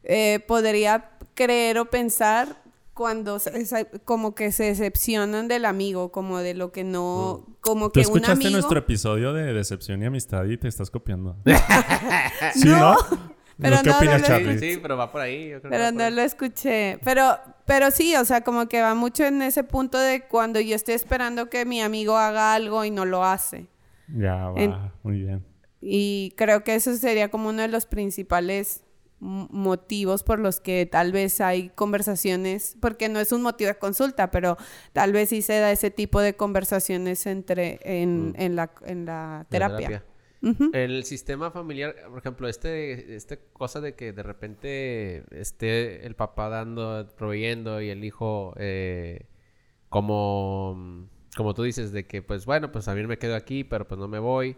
eh, podría creer o pensar cuando se- se- como que se decepcionan del amigo, como de lo que no, como ¿Tú que un escuchaste amigo. nuestro episodio de Decepción y Amistad y te estás copiando? ¿Sí, no? pero ¿Qué no, no opinas, lo Charlie? Sí, sí, pero va por ahí. yo creo que Pero no ahí. lo escuché. Pero, pero sí, o sea, como que va mucho en ese punto de cuando yo estoy esperando que mi amigo haga algo y no lo hace. Ya, va. En- Muy bien. Y creo que eso sería como uno de los principales motivos por los que tal vez hay conversaciones, porque no es un motivo de consulta, pero tal vez sí se da ese tipo de conversaciones entre en, en la, en la La terapia. El sistema familiar, por ejemplo, este, este cosa de que de repente esté el papá dando, proveyendo y el hijo eh, como, como tú dices, de que pues bueno, pues a mí me quedo aquí, pero pues no me voy.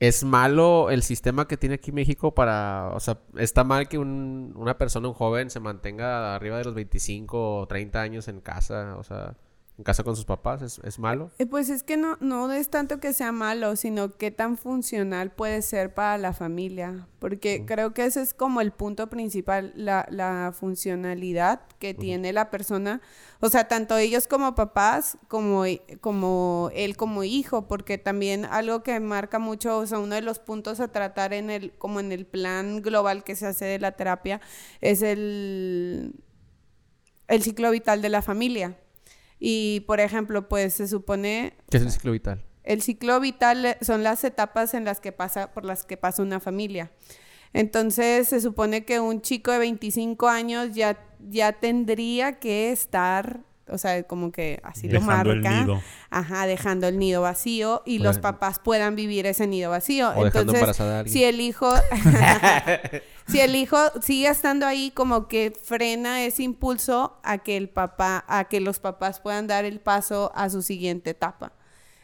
¿Es malo el sistema que tiene aquí México para, o sea, está mal que un- una persona, un joven, se mantenga arriba de los 25 o 30 años en casa, o sea, en casa con sus papás? ¿Es, es malo? Eh, Pues es que no, no es tanto que sea malo, sino qué tan funcional puede ser para la familia. Porque creo que ese es como el punto principal, la, la funcionalidad que tiene la persona. O sea, tanto ellos como papás, como, i- como él como hijo, porque también algo que marca mucho, o sea, uno de los puntos a tratar en el, como en el plan global que se hace de la terapia, es el, el ciclo vital de la familia. Y, por ejemplo, pues se supone ¿Qué es el ciclo vital? el ciclo vital eh, son las etapas en las que pasa, por las que pasa una familia. Entonces, se supone que un chico de 25 años ya, ya tendría que estar o sea, como que así lo Dejando el marca. nido. Ajá, dejando el nido vacío y los papás puedan vivir ese nido vacío. O Entonces, embarazada a alguien. si el hijo si el hijo sigue estando ahí como que frena ese impulso a que el papá a que los papás puedan dar el paso a su siguiente etapa.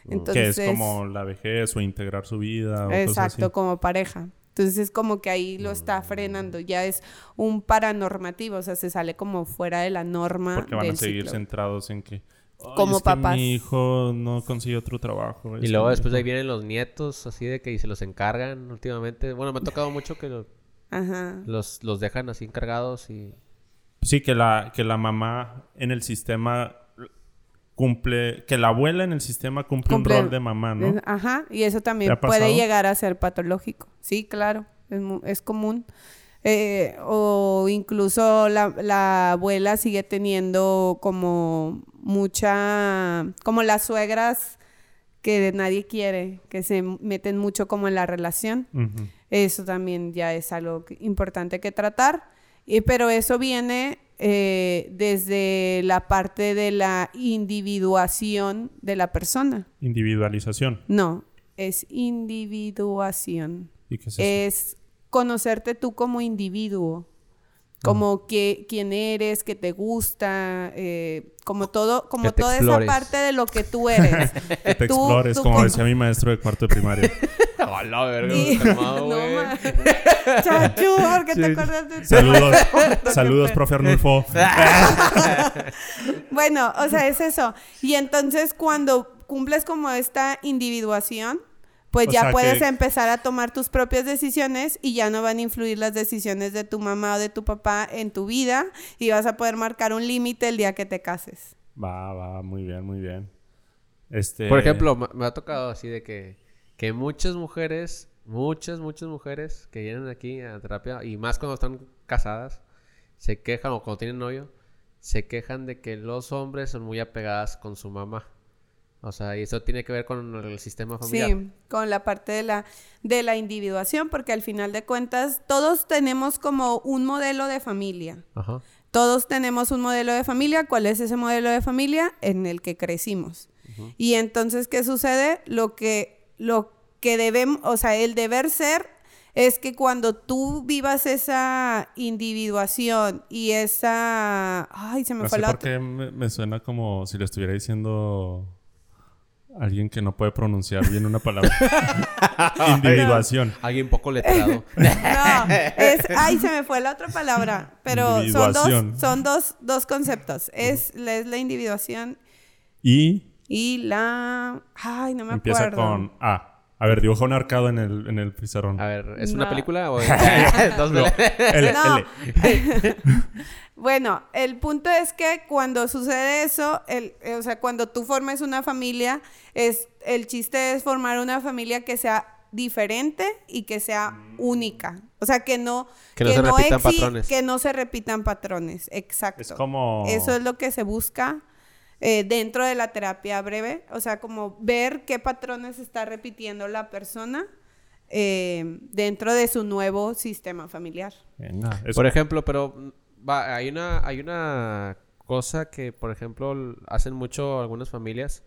Entonces, que es como la vejez o integrar su vida. O cosas Exacto, así. como pareja. Entonces es como que ahí lo está frenando, ya es un paranormativo, o sea, se sale como fuera de la norma Porque van a seguir ciclo. centrados en que. "Ay, Como es que papás. mi hijo no consiguió otro trabajo. Y luego que después ahí vienen los nietos, así de que se los encargan últimamente. Bueno, me ha tocado mucho que lo- Ajá. los, los dejan así encargados y... Sí, que la, que la mamá en el sistema cumple. Que la abuela en el sistema cumple, Cumple- un rol de mamá, ¿no? Ajá, y eso ¿Te también puede llegar a ser patológico. Sí, claro, es, es común. Eh, o incluso la, la abuela sigue teniendo como mucha, como las suegras que nadie quiere, que se meten mucho como en la relación. Eso también ya es algo importante que tratar. Y, pero eso viene eh, desde la parte de la individuación de la persona. Individualización. No, es individuación. ¿Y qué es eso? Es conocerte tú como individuo. Como que quién eres, que te gusta, eh, como todo, como toda explores. esa parte de lo que tú eres. que te tú- explores, tú como como- decía mi maestro de cuarto de primaria. ¡Hola, verga! Y- calmado, no, ma- Chachu, ¿por qué te acuerdas de saludos, saludos, profe Arnulfo. Bueno, o sea, es eso. Y entonces cuando cumples como esta individuación, pues O ya puedes que- empezar a tomar tus propias decisiones y ya no van a influir las decisiones de tu mamá o de tu papá en tu vida y vas a poder marcar un límite el día que te cases. Va, va, muy bien, muy bien. Este, Por ejemplo, me ha tocado así de que, que muchas mujeres, muchas, muchas mujeres que vienen aquí a terapia, y más cuando están casadas, se quejan, o cuando tienen novio, se quejan de que los hombres son muy apegadas con su mamá. O sea, y eso tiene que ver con el sistema familiar. Sí, con la parte de la, de la individuación, porque al final de cuentas todos tenemos como un modelo de familia. Ajá. Todos tenemos un modelo de familia. ¿Cuál es ese modelo de familia? En el que crecimos. Y entonces, ¿qué sucede? Lo que, lo que debemos, o sea, el deber ser es que cuando tú vivas esa individuación y esa... Ay, se me no fue sé la por otra. qué me, me suena como si le estuviera diciendo alguien que no puede pronunciar bien una palabra. Individuación. Alguien poco letrado. No, es, ay, se me fue la otra palabra, pero son dos, son dos, dos conceptos. Es, la- es la individuación Y y la... Ay, no me empieza acuerdo. con A. A ver, dibuja un arcado en el, en el pizarrón. A ver, ¿es una película o dos No, L, No. L. Bueno, el punto es que cuando sucede eso, el, eh, o sea, cuando tú formes una familia, es, el chiste es formar una familia que sea diferente y que sea única. O sea, que no... Que no se repitan patrones. Que no se repitan patrones, exacto. Es como... Eso es lo que se busca eh, dentro de la terapia breve. O sea, como ver qué patrones está repitiendo la persona eh, dentro de su nuevo sistema familiar. Por ejemplo, pero mm, va, hay una, hay una cosa que, por ejemplo, hacen mucho algunas familias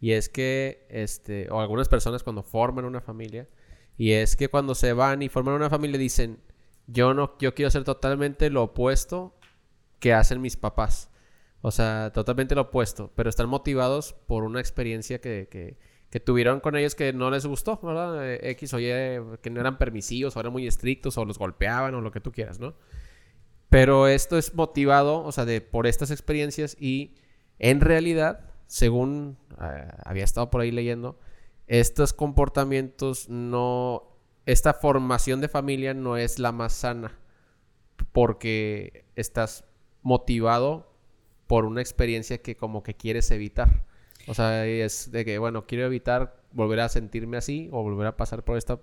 y es que, este, o algunas personas cuando forman una familia y es que cuando se van y forman una familia dicen, yo no, yo quiero hacer totalmente lo opuesto que hacen mis papás. O sea, totalmente lo opuesto, pero están motivados por una experiencia que, que, que tuvieron con ellos que no les gustó, ¿verdad? Eh, X o Y, que no eran permisivos, o eran muy estrictos, o los golpeaban, o lo que tú quieras, ¿no? Pero esto es motivado, o sea, de, por estas experiencias y en realidad, según eh, había estado por ahí leyendo, estos comportamientos no, esta formación de familia no es la más sana porque estás motivado por una experiencia que como que quieres evitar. O sea, es de que, bueno, quiero evitar volver a sentirme así o volver a pasar por esta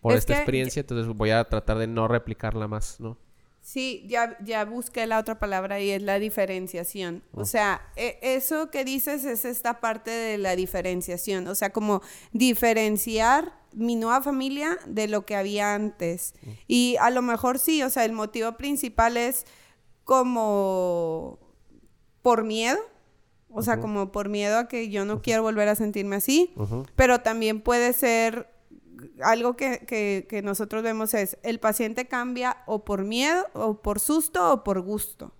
por Es esta experiencia, entonces voy a tratar de no replicarla más, ¿no? Sí, ya, ya busqué la otra palabra y es la diferenciación. O sea, e- eso que dices es esta parte de la diferenciación. O sea, como diferenciar mi nueva familia de lo que había antes. Y a lo mejor sí, o sea, el motivo principal es como por miedo, o sea, como por miedo a que yo no quiero volver a sentirme así, pero también puede ser algo que, que- que nosotros vemos es el paciente cambia o por miedo o por susto o por gusto.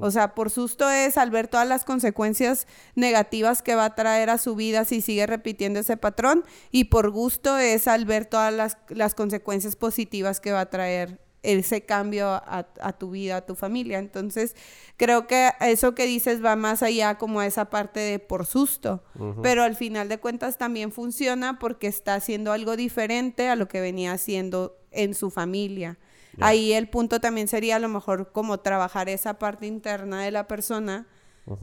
O sea, por susto es al ver todas las consecuencias negativas que va a traer a su vida si sigue repitiendo ese patrón y por gusto es al ver todas las, las consecuencias positivas que va a traer ese cambio a, a tu vida, a tu familia. Entonces, creo que eso que dices va más allá como a esa parte de por susto, pero al final de cuentas también funciona porque está haciendo algo diferente a lo que venía haciendo en su familia. Ahí el punto también sería a lo mejor como trabajar esa parte interna de la persona,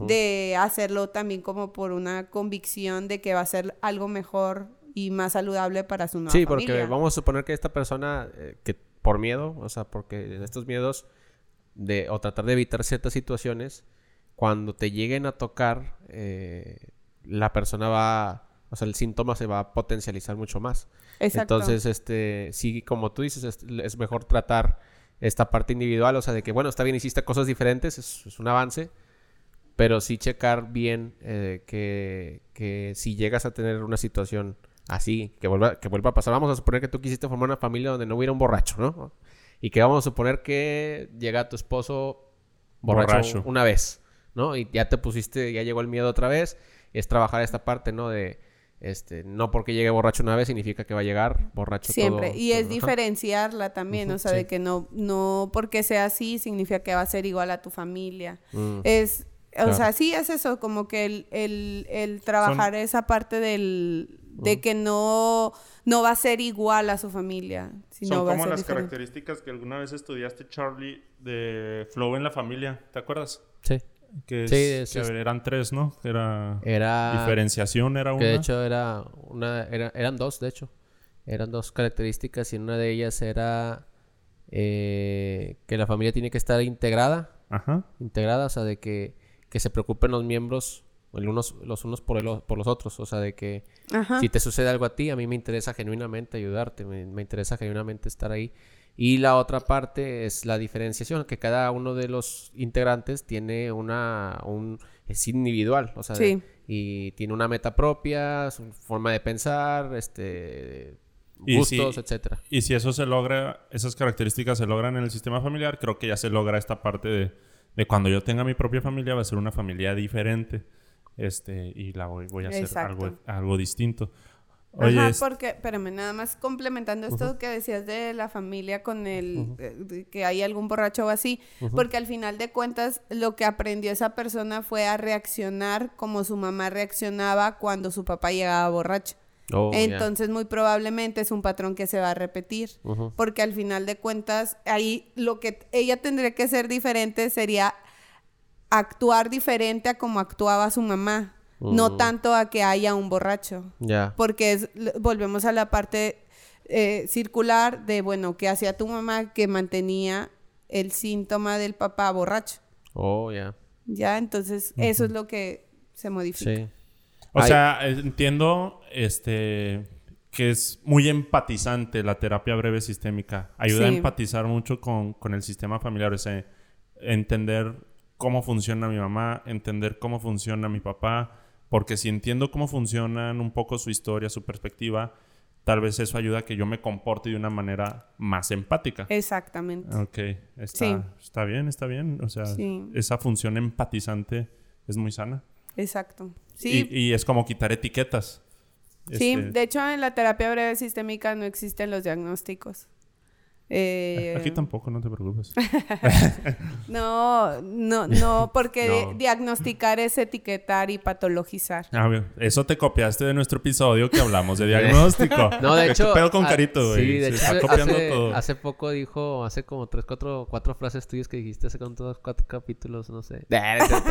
de hacerlo también como por una convicción de que va a ser algo mejor y más saludable para su nueva Sí, porque familia. vamos a suponer que esta persona, eh, que por miedo, o sea, porque estos miedos de, o tratar de evitar ciertas situaciones, cuando te lleguen a tocar, eh, la persona va, o sea, el síntoma se va a potencializar mucho más. Exacto. Entonces, este, sí, como tú dices, es, es mejor tratar esta parte individual, o sea, de que, bueno, está bien, hiciste cosas diferentes, es, es un avance, pero sí checar bien eh, que, que si llegas a tener una situación así, que vuelva, que vuelva a pasar, vamos a suponer que tú quisiste formar una familia donde no hubiera un borracho, ¿no? Y que vamos a suponer que llega tu esposo borracho, Borracho. una vez, ¿no? Y ya te pusiste, ya llegó el miedo otra vez, es trabajar esta parte, ¿no? De, este, no porque llegue borracho una vez significa que va a llegar borracho Siempre. todo- y es diferenciarla también, o sea, sí. de que no, no porque sea así significa que va a ser igual a tu familia. Mm. Es, o Claro. sea, sí es eso, como que el, el, el trabajar esa parte del. De que no, no va a ser igual a su familia, sino Son va a como ser las diferente. características que alguna vez estudiaste, Charlie, de Flow en la familia. ¿Te acuerdas? Sí. Que, es- Sí, es- que es- eran tres, ¿no? Era Era... diferenciación, era una. Que de hecho era una... Era, eran dos, de hecho. Eran dos características y una de ellas era eh, que la familia tiene que estar integrada. Ajá. Integrada, o sea, de que, que se preocupen los miembros el unos, los unos por, el o- por los otros. O sea, de que Ajá. si te sucede algo a ti, a mí me interesa genuinamente ayudarte, me, me interesa genuinamente estar ahí. Y la otra parte es la diferenciación, que cada uno de los integrantes tiene una, un, es individual, o sea, de- y tiene una meta propia, su forma de pensar, este, Y gustos, si- etcétera. Y si eso se logra, esas características se logran en el sistema familiar, creo que ya se logra esta parte de, de cuando yo tenga mi propia familia, va a ser una familia diferente. Este, y la voy, voy a hacer Exacto. algo, algo distinto. Oye, Ajá, porque, espérame, nada más complementando esto que decías de la familia con el, eh, que hay algún borracho o así, porque al final de cuentas lo que aprendió esa persona fue a reaccionar como su mamá reaccionaba cuando su papá llegaba borracho. Oh. Entonces, muy probablemente es un patrón que se va a repetir. Porque al final de cuentas, ahí lo que ella tendría que ser diferente sería actuar diferente a como actuaba su mamá. No tanto a que haya un borracho. Ya. Porque es- volvemos a la parte eh, circular de, bueno, que hacía tu mamá que mantenía el síntoma del papá borracho. Oh, ya. Ya, entonces eso es lo que se modifica. Sí. O Ay. sea, entiendo este que es muy empatizante la terapia breve sistémica. Ayuda a empatizar mucho con, con el sistema familiar. O sea, entender cómo funciona mi mamá, entender cómo funciona mi papá. Porque si entiendo cómo funcionan un poco su historia, su perspectiva, tal vez eso ayuda a que yo me comporte de una manera más empática. Exactamente. Ok, está, Sí. está bien, está bien. O sea, Sí. esa función empatizante es muy sana. Exacto. Sí, Y, y es como quitar etiquetas. Sí, Este, de hecho en la terapia breve sistémica no existen los diagnósticos. Eh, Aquí tampoco, no te preocupes. No, no, no, porque No. di- diagnosticar es etiquetar y patologizar. Ah, güey, eso te copiaste de nuestro episodio que hablamos de diagnóstico. No, de ¿Qué hecho. pedo con ah, Carito, güey? Sí, de Se hecho, está hace, copiando hace- todo. hace poco dijo, hace como tres, cuatro, cuatro frases tuyas que dijiste hace como todos cuatro capítulos, no sé. Nah, no, es cierto.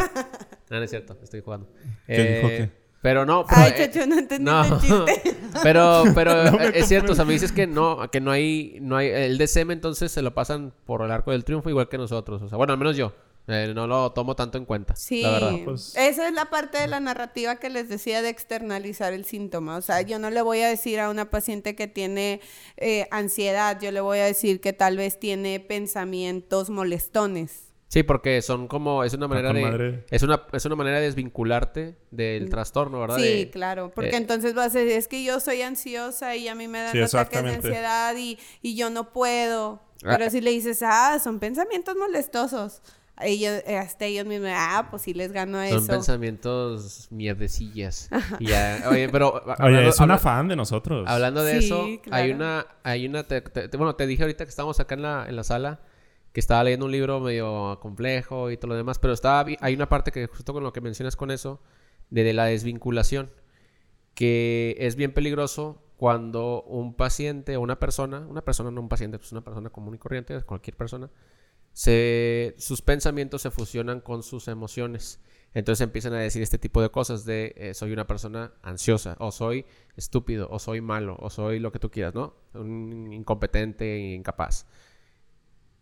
No, no es cierto, estoy jugando. ¿Qué dijo Eh, qué? Pero no, pero, Ay, eh, chacho, no entendí no. el chiste. pero, pero eh, es cierto, o sea, me dices que no, que no hay, no hay, el DCM entonces se lo pasan por el arco del triunfo igual que nosotros, o sea, bueno, al menos yo, eh, no lo tomo tanto en cuenta, Sí, la verdad. pues- esa es la parte de la narrativa que les decía de externalizar el síntoma. O sea, yo no le voy a decir a una paciente que tiene eh, ansiedad, yo le voy a decir que tal vez tiene pensamientos molestones. Sí, porque son como, es una manera con de, madre. es una, es una manera de desvincularte del trastorno, ¿verdad? Sí, De- claro, porque eh, entonces vas a decir, es que yo soy ansiosa y a mí me dan Sí, ataques de ansiedad y, y yo no puedo. Ah. Pero si le dices, ah, son pensamientos molestosos, ellos, eh, hasta ellos mismos, ah, pues sí les gano a Son eso. pensamientos mierdecillas. Y ya, oye, pero... Oye, hablando- es una habla- fan de nosotros. Hablando de Sí, eso, hay una, hay una, te- te- te- bueno, te dije ahorita que estábamos acá en la, en la sala, que estaba leyendo un libro medio complejo y todo lo demás, pero estaba, hay una parte que justo con lo que mencionas con eso, de, la desvinculación, que es bien peligroso cuando un paciente o una persona, una persona no un paciente, pues una persona común y corriente, cualquier persona, se, sus pensamientos se fusionan con sus emociones. Entonces empiezan a decir este tipo de cosas de eh, soy una persona ansiosa, o soy estúpido, o soy malo, o soy lo que tú quieras, ¿no? Un incompetente incapaz.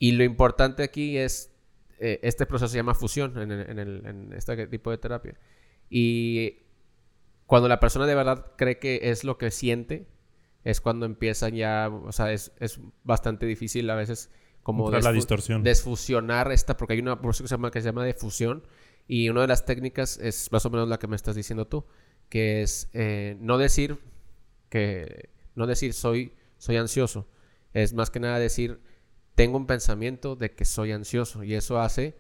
Y lo importante aquí es, eh, este proceso se llama fusión en, el- en el- en este tipo de terapia. Y cuando la persona de verdad cree que es lo que siente, es cuando empiezan ya, o sea, es, es bastante difícil a veces como la distorsión. desfusionar esta, porque hay una proceso que se llama, que se llama de fusión, y una de las técnicas es más o menos la que me estás diciendo tú, que es eh, no decir que, no decir soy, soy ansioso, es más que nada decir tengo un pensamiento de que soy ansioso, y eso hace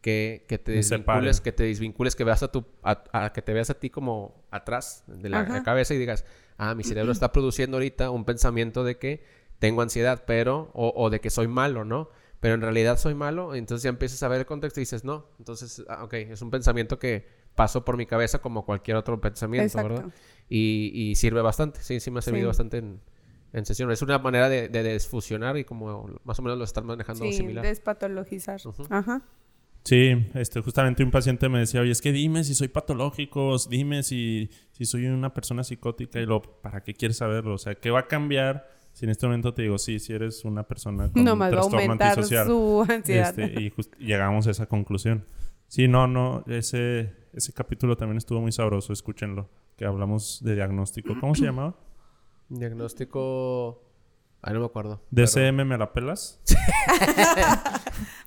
que, que te Me separe. desvincules, que te desvincules, que veas a tu, a, a- que te veas a ti como atrás de la cabeza y digas, ah, mi cerebro está produciendo ahorita un pensamiento de que tengo ansiedad, pero, o, o de que soy malo, ¿no? Pero en realidad soy malo, entonces ya empiezas a ver el contexto y dices, no, entonces, ah, ok, es un pensamiento que pasó por mi cabeza como cualquier otro pensamiento, Exacto. ¿verdad? Y, y sirve bastante, sí, sí me ha servido Sí. bastante en, en sesión. Es una manera de, de desfusionar y como más o menos lo están manejando Sí, similar. despatologizar. Ajá. Sí, este, justamente un paciente me decía, oye, es que dime si soy patológico, dime si, si soy una persona psicótica y lo, ¿para qué quieres saberlo? O sea, ¿qué va a cambiar si en este momento te digo, sí, si eres una persona con No un más va a trastorno antisocial? su ansiedad. Este, y just- llegamos a esa conclusión. Sí, no, no, ese, ese capítulo también estuvo muy sabroso, escúchenlo, que hablamos de diagnóstico. ¿Cómo se llamaba? Diagnóstico... Ah, no me acuerdo. pero- ¿DCM me la pelas?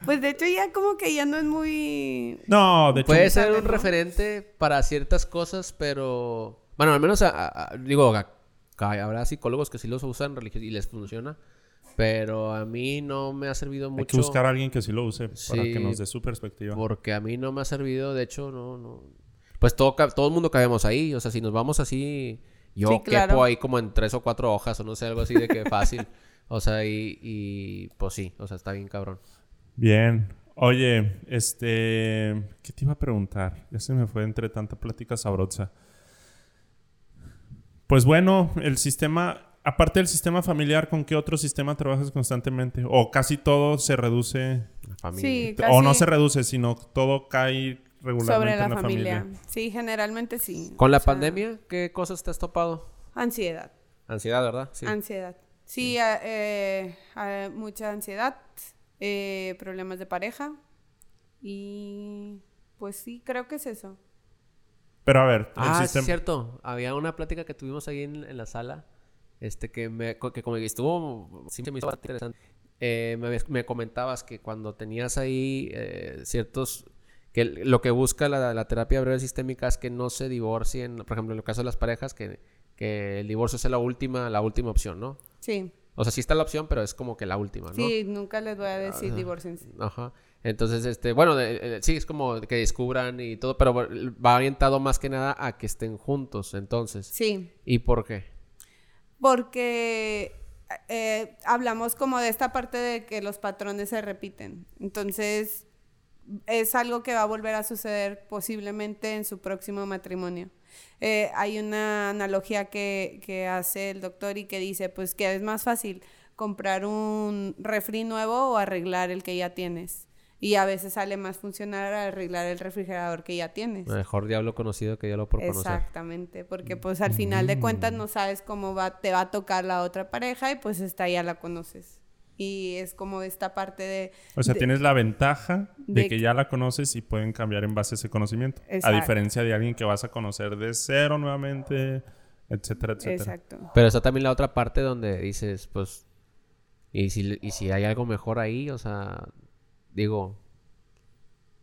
Pues de hecho ya como que ya no es muy... No, de hecho... Puede ser un ¿no? referente para ciertas cosas, pero... Bueno, al menos, a- a- a- digo, a- a- habrá psicólogos que sí los usan y les funciona, pero a mí no me ha servido mucho. Hay que buscar a alguien que sí lo use para que nos dé su perspectiva. Porque a mí no me ha servido, de hecho, no, no. Pues todo, todo el mundo cabemos ahí, o sea, si nos vamos así, yo Sí, claro. quepo ahí como en tres o cuatro hojas o no sé, algo así de que fácil. o sea, y, y pues sí, o sea, está bien cabrón. Bien. Oye, este... ¿Qué te iba a preguntar? Ya se me fue entre tanta plática sabrosa. Pues bueno, el sistema... Aparte del sistema familiar, ¿con qué otro sistema trabajas constantemente? ¿O casi todo se reduce? La familia. Sí, O no se reduce, sino todo cae regularmente sobre la, en la familia. familia. Sí, generalmente sí. Con la O sea, pandemia, ¿qué cosas te has topado? Ansiedad. Ansiedad, ¿verdad? Sí. Ansiedad. Sí, a- eh, a- mucha ansiedad, eh, problemas de pareja y pues sí, creo que es eso. Pero a ver, el Ah, sí, sistema... es cierto. Había una plática que tuvimos ahí en, en la sala. Este que me que como que estuvo sí me hizo bastante interesante. Eh, me, me comentabas que cuando tenías ahí eh, ciertos que lo que busca la, la terapia breve sistémica es que no se divorcien, por ejemplo, en el caso de las parejas que, que el divorcio sea la última la última opción, ¿no? Sí, O sea, sí está la opción, pero es como que la última, ¿no? sí, nunca les voy a decir Ajá. divorciense. Ajá. Entonces, este, bueno, de- eh, sí, es como que descubran y todo, pero va orientado más que nada a que estén juntos, entonces. Sí, ¿Y por qué? porque eh, hablamos como de esta parte de que los patrones se repiten. Entonces, es algo que va a volver a suceder posiblemente en su próximo matrimonio. Eh, hay una analogía que, que hace el doctor y que dice, pues que es más fácil comprar un refri nuevo o arreglar el que ya tienes. Y a veces sale más funcional arreglar el refrigerador que ya tienes. Mejor diablo conocido que diablo por conocer. Exactamente, porque pues al final de cuentas no sabes cómo va, te va a tocar la otra pareja y pues esta ya la conoces. Y es como esta parte de... O sea, de- tienes la ventaja de, de que ya la conoces y pueden cambiar en base a ese conocimiento. A diferencia de alguien que vas a conocer de cero nuevamente, etcétera, etcétera. Exacto. Pero está también la otra parte donde dices, pues, y si, y si hay algo mejor ahí, o sea, digo,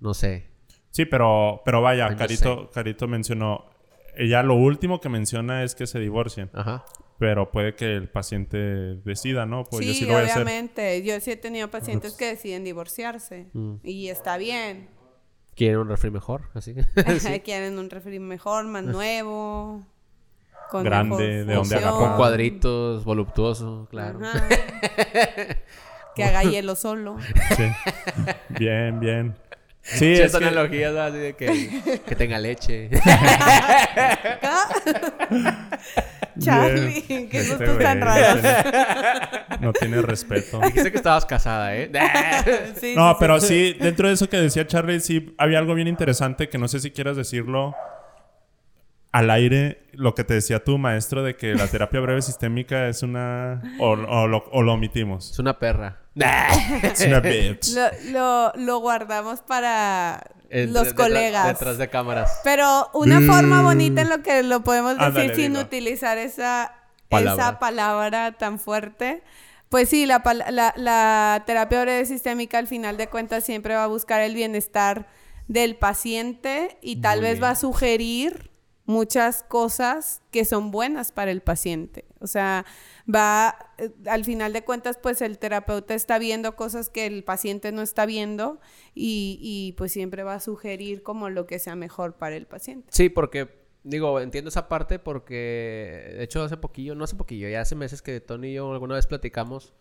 no sé. Sí, pero, pero vaya, Ay, Carito, Carito mencionó. Ella lo último que menciona es que se divorcien. Ajá. Pero puede que el paciente decida, ¿no? Pues yo sí, sí lo voy a hacer. obviamente. Yo sí he tenido pacientes que deciden divorciarse. Mm. Y está bien. ¿Quieren un refri mejor? Así que. Quieren un refri mejor, más nuevo. Con Grande, mejor de donde agarrar. Con cuadritos, voluptuoso, claro. Ajá. que haga hielo solo. Sí. Bien, bien. Sí, Sí, es que- analogías ¿no? así de que, que tenga leche. Charlie, qué Este gustos güey tan no raros. tiene- No tiene respeto. Dijiste que estabas casada, ¿eh? Sí, No, sí, pero sí. sí, dentro de eso que decía Charlie, sí había algo bien interesante que no sé si quieras decirlo al aire, lo que te decía tu maestro de que la terapia breve sistémica es una... o, o lo, o lo omitimos. Es una perra. Es una bitch. Lo, lo, lo guardamos para Entre- los colegas. Detrás de cámaras. Pero una forma bonita en lo que lo podemos decir Ándale, sin utilizar esa Palabra. esa palabra tan fuerte. Pues sí, la, la, la terapia breve sistémica al final de cuentas siempre va a buscar el bienestar del paciente y tal Muy vez bien. va a sugerir muchas cosas que son buenas para el paciente. O sea, va, eh, al final de cuentas, pues el terapeuta está viendo cosas que el paciente no está viendo y, y pues siempre va a sugerir como lo que sea mejor para el paciente. Sí, porque, digo, entiendo esa parte porque, de hecho, hace poquillo, no hace poquillo, ya hace meses que Tony y yo alguna vez platicamos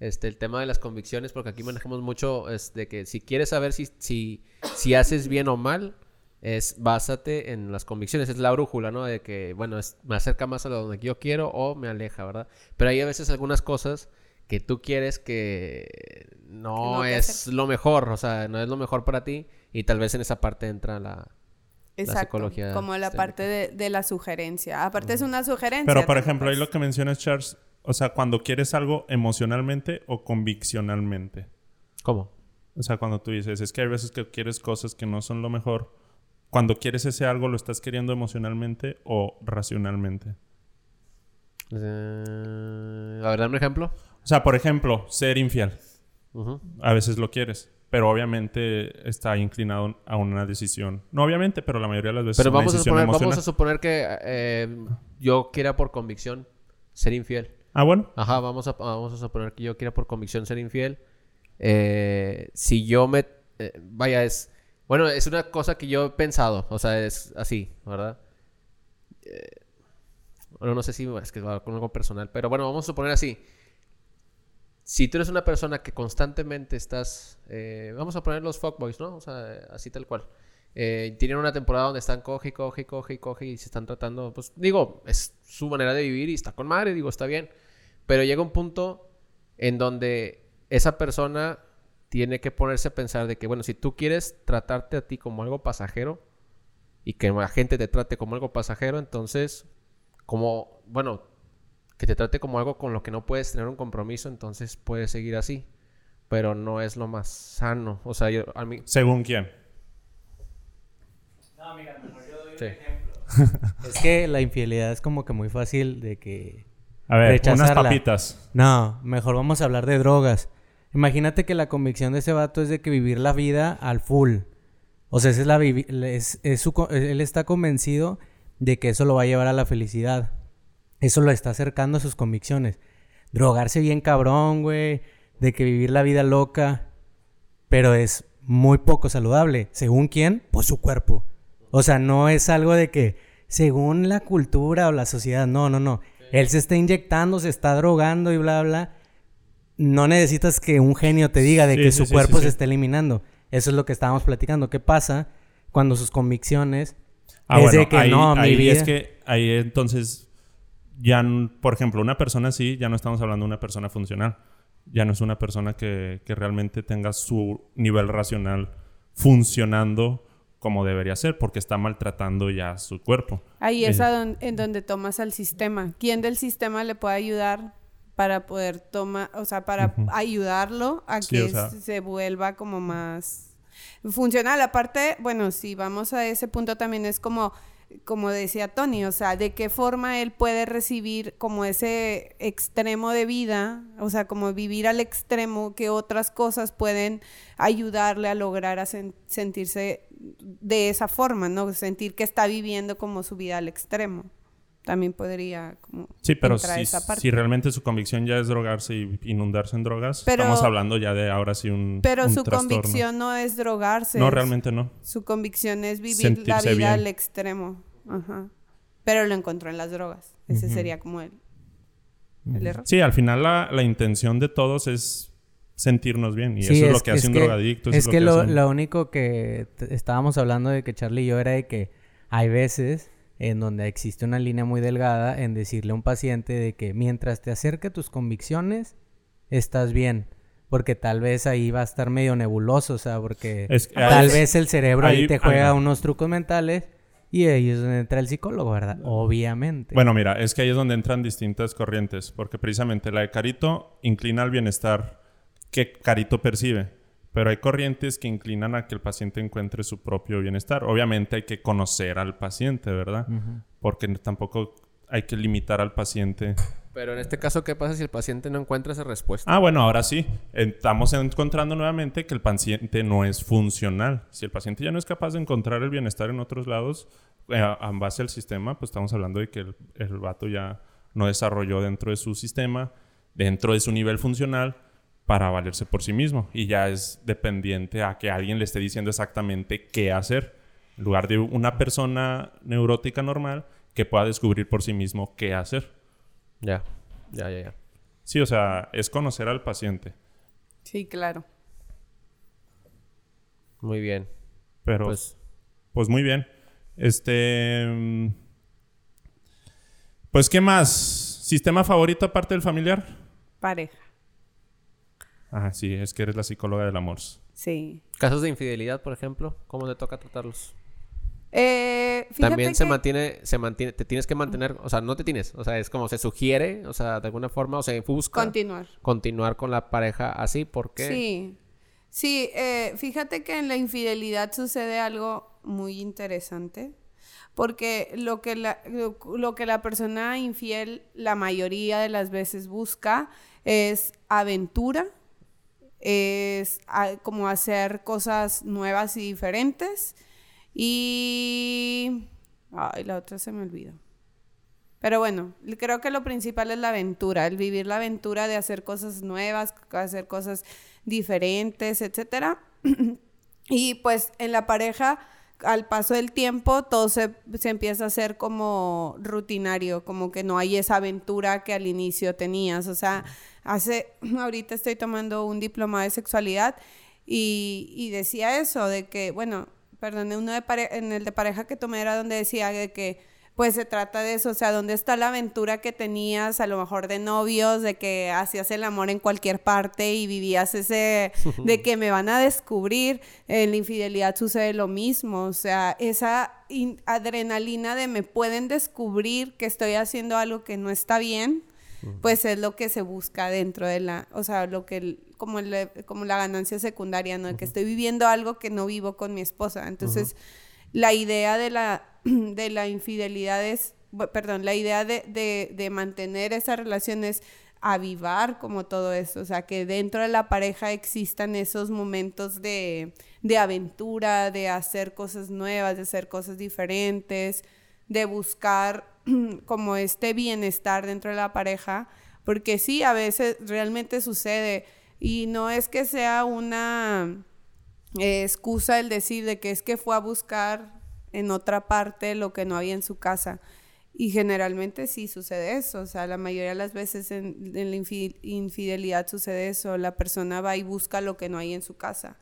este, el tema de las convicciones, porque aquí manejamos mucho es de que si quieres saber si, si, si haces bien o mal, es básate en las convicciones, es la brújula, ¿no? De que, bueno, es- me acerca más a lo donde yo quiero o me aleja, ¿verdad? Pero hay a veces algunas cosas que tú quieres que no, es lo mejor, o sea, no es lo mejor para ti y tal vez en esa parte entra la, Exacto, psicología como la sistémica. parte de, de la sugerencia. Aparte es una sugerencia. Pero, por ejemplo, ahí es- lo que mencionas, Charles, o sea, cuando quieres algo emocionalmente o conviccionalmente. ¿Cómo? O sea, cuando tú dices, es que hay veces que quieres cosas que no son lo mejor. Cuando quieres ese algo, ¿lo estás queriendo emocionalmente o racionalmente? Eh, a ver, dame un ejemplo. O sea, por ejemplo, ser infiel. A veces lo quieres, pero obviamente está inclinado a una decisión. No obviamente, pero la mayoría de las veces Pero una vamos a, suponer, vamos a suponer que eh, yo quiera por convicción ser infiel. Ah, bueno. Ajá, vamos a, vamos a suponer que yo quiera por convicción ser infiel. Eh, si yo me... eh, vaya, es... Bueno, es una cosa que yo he pensado. O sea, es así, ¿verdad? Eh, bueno, no sé si es que va con algo personal. Pero bueno, vamos a suponer así. Si tú eres una persona que constantemente estás... eh, vamos a poner los fuckboys, ¿no? O sea, así tal cual. Eh, tienen una temporada donde están coge, coge, coge, coge y se están tratando, pues digo, es su manera de vivir y está con madre, digo, está bien. Pero llega un punto en donde esa persona tiene que ponerse a pensar de que, bueno, si tú quieres tratarte a ti como algo pasajero y que la gente te trate como algo pasajero, entonces, como, bueno, que te trate como algo con lo que no puedes tener un compromiso, entonces puedes seguir así. Pero no es lo más sano. O sea, yo, a mí... Según quién. Sí. Es que la infidelidad es como que muy fácil de que... A ver, unas papitas. No, mejor vamos a hablar de drogas. Imagínate que la convicción de ese vato es de que vivir la vida al full. O sea, esa es la es, es su él está convencido de que eso lo va a llevar a la felicidad. Eso lo está acercando a sus convicciones. Drogarse bien cabrón, güey. De que vivir la vida loca. Pero es muy poco saludable. ¿Según quién? Pues su cuerpo. O sea, no es algo de que según la cultura o la sociedad. No, no, no. Él se está inyectando, se está drogando y bla, bla. No necesitas que un genio te diga de Sí, que sí, su sí, cuerpo sí, se está eliminando. Eso es lo que estábamos platicando. ¿Qué pasa cuando sus convicciones Ah, es bueno, de que ahí, no, mi ahí vida... es que ahí entonces ya, por ejemplo, una persona así, ya no estamos hablando de una persona funcional. Ya no es una persona que, que realmente tenga su nivel racional funcionando como debería ser, porque está maltratando ya su cuerpo. Ahí es Eh, a don- en donde tomas al sistema. ¿Quién del sistema le puede ayudar para poder tomar, o sea, para ayudarlo a Sí, que o sea- se vuelva como más funcional? Aparte, bueno, si vamos a ese punto también es como como decía Tony, o sea, de qué forma él puede recibir como ese extremo de vida, o sea, como vivir al extremo que otras cosas pueden ayudarle a lograr a sentirse de esa forma, ¿no? Sentir que está viviendo como su vida al extremo también podría como sí pero si, si realmente su convicción ya es drogarse y inundarse en drogas estamos hablando ya de ahora sí un pero su convicción no es drogarse no realmente no. su convicción es vivir la vida al extremo Ajá. pero lo encontró en las drogas ese sería como el, error. Sí al final la, la, intención de todos es sentirnos bien y eso es, lo que hace un drogadicto es, que, lo, lo único que estábamos hablando de que Charlie y yo era de que hay veces en donde existe una línea muy delgada en decirle a un paciente de que mientras te acerque a tus convicciones, estás bien. Porque tal vez ahí va a estar medio nebuloso, o sea, porque tal vez el cerebro ahí, te juega unos trucos mentales y ahí es donde entra el psicólogo, ¿verdad? Obviamente. Bueno, mira, es que ahí es donde entran distintas corrientes, porque precisamente la de Carito inclina al bienestar que Carito percibe. Pero hay corrientes que inclinan a que el paciente encuentre su propio bienestar. Obviamente hay que conocer al paciente, ¿verdad? Porque tampoco hay que limitar al paciente. Pero en este caso, ¿qué pasa si el paciente no encuentra esa respuesta? Ah, bueno, ahora sí. Estamos encontrando nuevamente que el paciente no es funcional. Si el paciente ya no es capaz de encontrar el bienestar en otros lados, eh, a base del sistema, pues estamos hablando de que el, el vato ya no desarrolló dentro de su sistema, dentro de su nivel funcional, para valerse por sí mismo y ya es dependiente a que alguien le esté diciendo exactamente qué hacer en lugar de una persona neurótica normal que pueda descubrir por sí mismo qué hacer. Ya, ya, ya, ya. Sí, o sea, es conocer al paciente. Sí, claro. Muy bien. Pero, pues, pues muy bien. Este... Pues, ¿qué más? ¿Sistema favorito aparte del familiar? Pareja. Ah, sí, es que eres la psicóloga del amor. Sí. Casos de infidelidad, por ejemplo, ¿cómo te toca tratarlos? Eh, También se mantiene, se mantiene, te tienes que mantener, o sea, no te tienes, o sea, es como se sugiere, o sea, de alguna forma, o se busca continuar. Continuar con la pareja así, ¿por qué? Sí. Sí, eh, fíjate que en la infidelidad sucede algo muy interesante. Porque lo que, la, lo que la persona infiel la mayoría de las veces busca es aventura, es como hacer cosas nuevas y diferentes. Y... Ay, la otra se me olvidó. Pero bueno, creo que lo principal es la aventura, el vivir la aventura de hacer cosas nuevas, hacer cosas diferentes, etc. y pues en la pareja, al paso del tiempo, todo se, se, empieza a hacer como rutinario, como que no hay esa aventura que al inicio tenías. O sea, Hace, ahorita estoy tomando un diploma de sexualidad y, decía eso, de que, bueno, perdón, uno de en el de pareja que tomé era donde decía de que, pues se trata de eso, o sea, ¿dónde está la aventura que tenías a lo mejor de novios, de que hacías el amor en cualquier parte y vivías ese, de que me van a descubrir? En la infidelidad sucede lo mismo, o sea, esa adrenalina de me pueden descubrir que estoy haciendo algo que no está bien pues es lo que se busca dentro de la, o sea, lo que, como, como la ganancia secundaria, ¿no? Que estoy viviendo algo que no vivo con mi esposa. Entonces, la idea de la, de la infidelidad es, perdón, la idea de, de, de mantener esa relación es avivar como todo eso, o sea, que dentro de la pareja existan esos momentos de, de aventura, de hacer cosas nuevas, de hacer cosas diferentes, de buscar como este bienestar dentro de la pareja, porque sí, a veces realmente sucede. Y no es que sea una eh, excusa el decir de que es que fue a buscar en otra parte lo que no había en su casa. Y generalmente sí sucede eso, o sea, la mayoría de las veces en, la infidelidad sucede eso, la persona va y busca lo que no hay en su casa.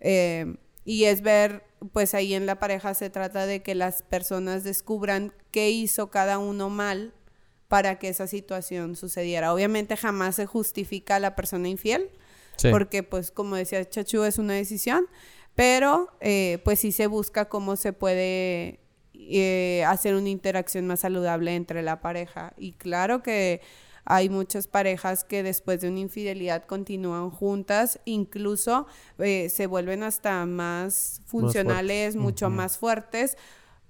Eh, y es ver, pues ahí en la pareja se trata de que las personas descubran qué hizo cada uno mal para que esa situación sucediera. Obviamente jamás se justifica a la persona infiel, porque pues como decía Chachu es una decisión, pero eh, pues sí se busca cómo se puede eh, hacer una interacción más saludable entre la pareja. Y claro que hay muchas parejas que después de una infidelidad continúan juntas, incluso eh, se vuelven hasta más funcionales, mucho más fuertes,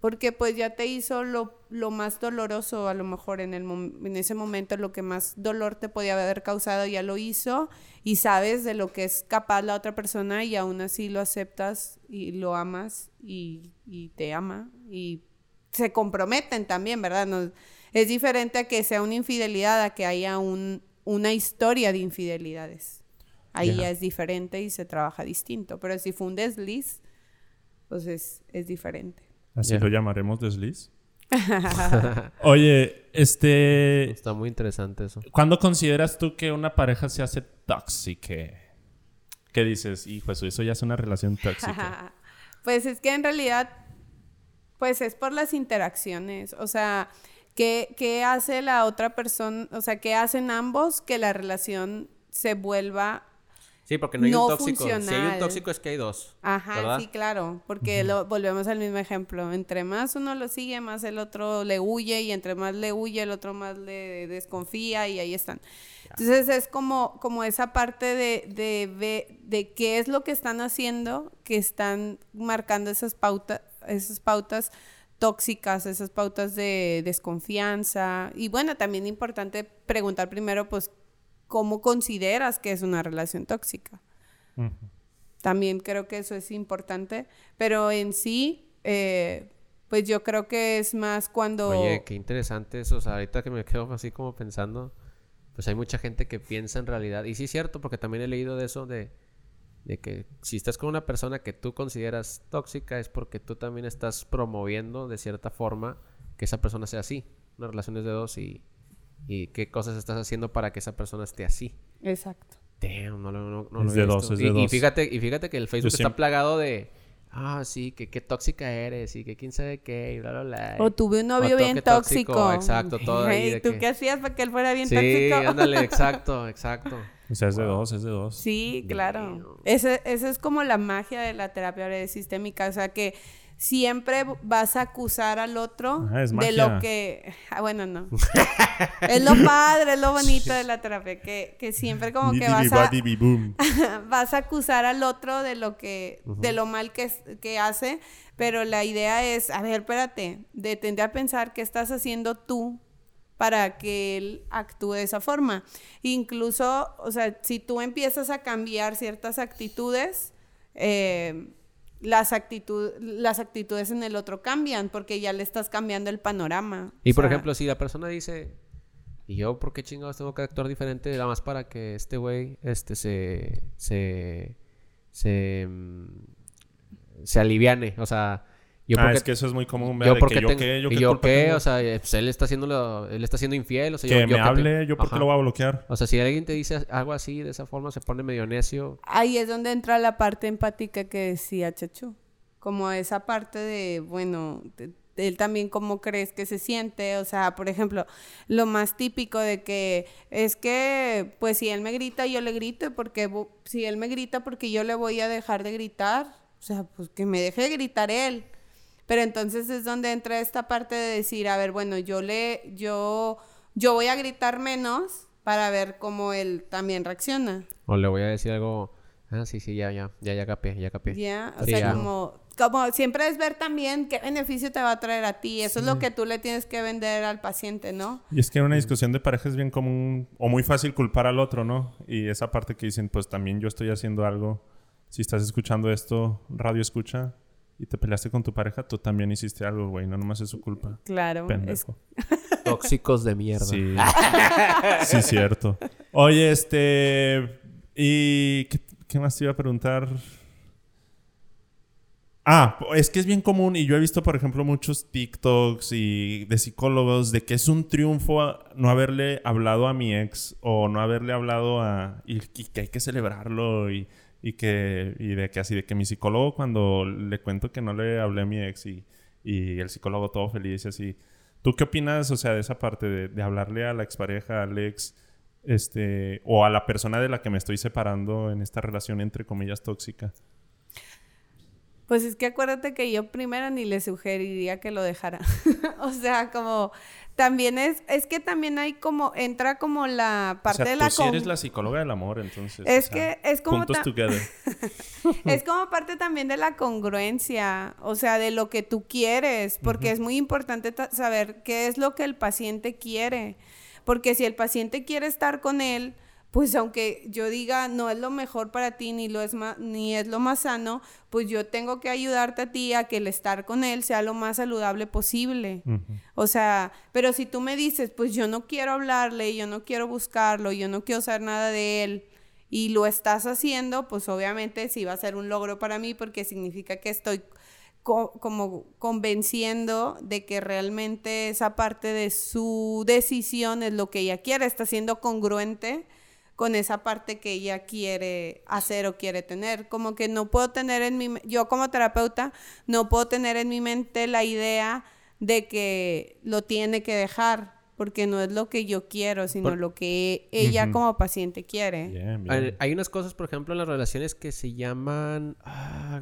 porque pues ya te hizo lo, lo más doloroso, a lo mejor en, el en ese momento lo que más dolor te podía haber causado ya lo hizo y sabes de lo que es capaz la otra persona y aún así lo aceptas y lo amas y, y te ama y se comprometen también, ¿verdad? No, es diferente a que sea una infidelidad, a que haya un, una historia de infidelidades. Ahí ya es diferente y se trabaja distinto, pero si fue un desliz, pues es, es diferente. Así lo llamaremos desliz. Oye, este... Está muy interesante eso. ¿Cuándo consideras tú que una pareja se hace tóxica? ¿Qué dices? Hijo, eso, eso ya es una relación tóxica. pues es que en realidad, pues es por las interacciones. O sea, ¿qué, ¿qué hace la otra persona? O sea, ¿qué hacen ambos que la relación se vuelva Sí, porque no hay un tóxico. Si hay un tóxico es que hay dos. Ajá, sí, claro. Porque lo, volvemos al mismo ejemplo. Entre más uno lo sigue, más el otro le huye. Y entre más le huye, el otro más le desconfía. Y ahí están. Entonces es como, como esa parte de, de, de qué es lo que están haciendo, que están marcando esas pautas, esas pautas tóxicas, esas pautas de desconfianza. Y bueno, también importante preguntar primero, pues, cómo consideras que es una relación tóxica. También creo que eso es importante, pero en sí, eh, pues yo creo que es más cuando... Oye, qué interesante eso, o sea, ahorita que me quedo así como pensando, pues hay mucha gente que piensa en realidad, y sí es cierto, porque también he leído de eso, de, de que si estás con una persona que tú consideras tóxica es porque tú también estás promoviendo de cierta forma que esa persona sea así, una relación de dos y y qué cosas estás haciendo para que esa persona esté así. Exacto. Damn, no, no, no, es de dos, es de y, dos. Y fíjate, y fíjate que el Facebook está plagado de ah, sí, que qué tóxica eres y que quién sabe qué y bla, bla, bla. O tuve un novio bien tóxico. Exacto, todo ahí. ¿Y tú qué hacías para que él fuera bien tóxico? Sí, ándale, exacto, exacto. O sea, es de dos, es de dos. Sí, claro. Esa es como la magia de la terapia sistémica. O sea, que siempre vas a acusar al otro ah, de lo que... Ah, bueno, no. es lo padre, es lo bonito de la terapia, que, que siempre como que vas a... vas a acusar al otro de lo que... de lo mal que, que hace, pero la idea es, a ver, espérate, detente a pensar qué estás haciendo tú para que él actúe de esa forma. Incluso, o sea, si tú empiezas a cambiar ciertas actitudes, eh, las, las actitudes en el otro cambian porque ya le estás cambiando el panorama. Y por ejemplo, si la persona dice, ¿y yo por qué chingados tengo que actuar diferente nada más para que este güey este, se, se, se, mm, se aliviane? O sea, ah, es que eso es muy común. Yo porque que yo qué, yo qué, yo qué o sea, pues él está haciendo él está siendo infiel, o sea, que yo, me hable, yo porque lo voy a bloquear. O sea, si alguien te dice algo así de esa forma se pone medio necio. Ahí es donde entra la parte empática que decía Chacho. Como esa parte de, bueno, él también cómo crees que se siente, o sea, por ejemplo, lo más típico de que es que, pues si él me grita, yo le grito, porque si él me grita, porque yo le voy a dejar de gritar, o sea, pues que me deje de gritar él. Pero entonces es donde entra esta parte de decir, a ver, bueno, yo le, yo, yo voy a gritar menos para ver cómo él también reacciona. O le voy a decir algo, ah, sí, sí, ya, ya, ya, ya capé, ya capé. Ya, o sea, como, como siempre es ver también qué beneficio te va a traer a ti. Eso es lo que tú le tienes que vender al paciente, ¿no? Y es que en una discusión de pareja es bien común o muy fácil culpar al otro, ¿no? Y esa parte que dicen, pues también yo estoy haciendo algo. Si estás escuchando esto, radio escucha, y te peleaste con tu pareja, tú también hiciste algo, güey. No nomás es su culpa. Claro. Pendejo. Tóxicos de mierda. Sí. sí, cierto. Oye, este. ¿Y qué, más te iba a preguntar? Ah, es que es bien común y yo he visto, por ejemplo, muchos TikToks y de psicólogos de que es un triunfo no haberle hablado a mi ex o no haberle hablado a... y que hay que celebrarlo y y que, y de que así, de que mi psicólogo cuando le cuento que no le hablé a mi ex y, y el psicólogo todo feliz y así. ¿Tú qué opinas, o sea, de esa parte de, de hablarle a la expareja, al ex, este, o a la persona de la que me estoy separando en esta relación entre comillas tóxica? Pues es que acuérdate que yo primero ni le sugeriría que lo dejara. o sea, como también es, es que también hay como, entra como la parte de la... Tú sí eres la psicóloga del amor, entonces. Es que es como... Es como parte también de la congruencia, o sea, de lo que tú quieres, porque es muy importante saber qué es lo que el paciente quiere, porque si el paciente quiere estar con él, pues aunque yo diga no es lo mejor para ti ni lo es ni es lo más sano, pues yo tengo que ayudarte a ti a que el estar con él sea lo más saludable posible. O sea, pero si tú me dices, pues yo no quiero hablarle, yo no quiero buscarlo, yo no quiero saber nada de él y lo estás haciendo, pues obviamente sí va a ser un logro para mí porque significa que estoy como convenciendo de que realmente esa parte de su decisión es lo que ella quiere, está siendo congruente con esa parte que ella quiere hacer o quiere tener. Como que no puedo tener en mi, yo como terapeuta, no puedo tener en mi mente la idea de que lo tiene que dejar, porque no es lo que yo quiero, sino lo que ella como paciente quiere. Hay, unas cosas, por ejemplo, en las relaciones que se llaman, ah,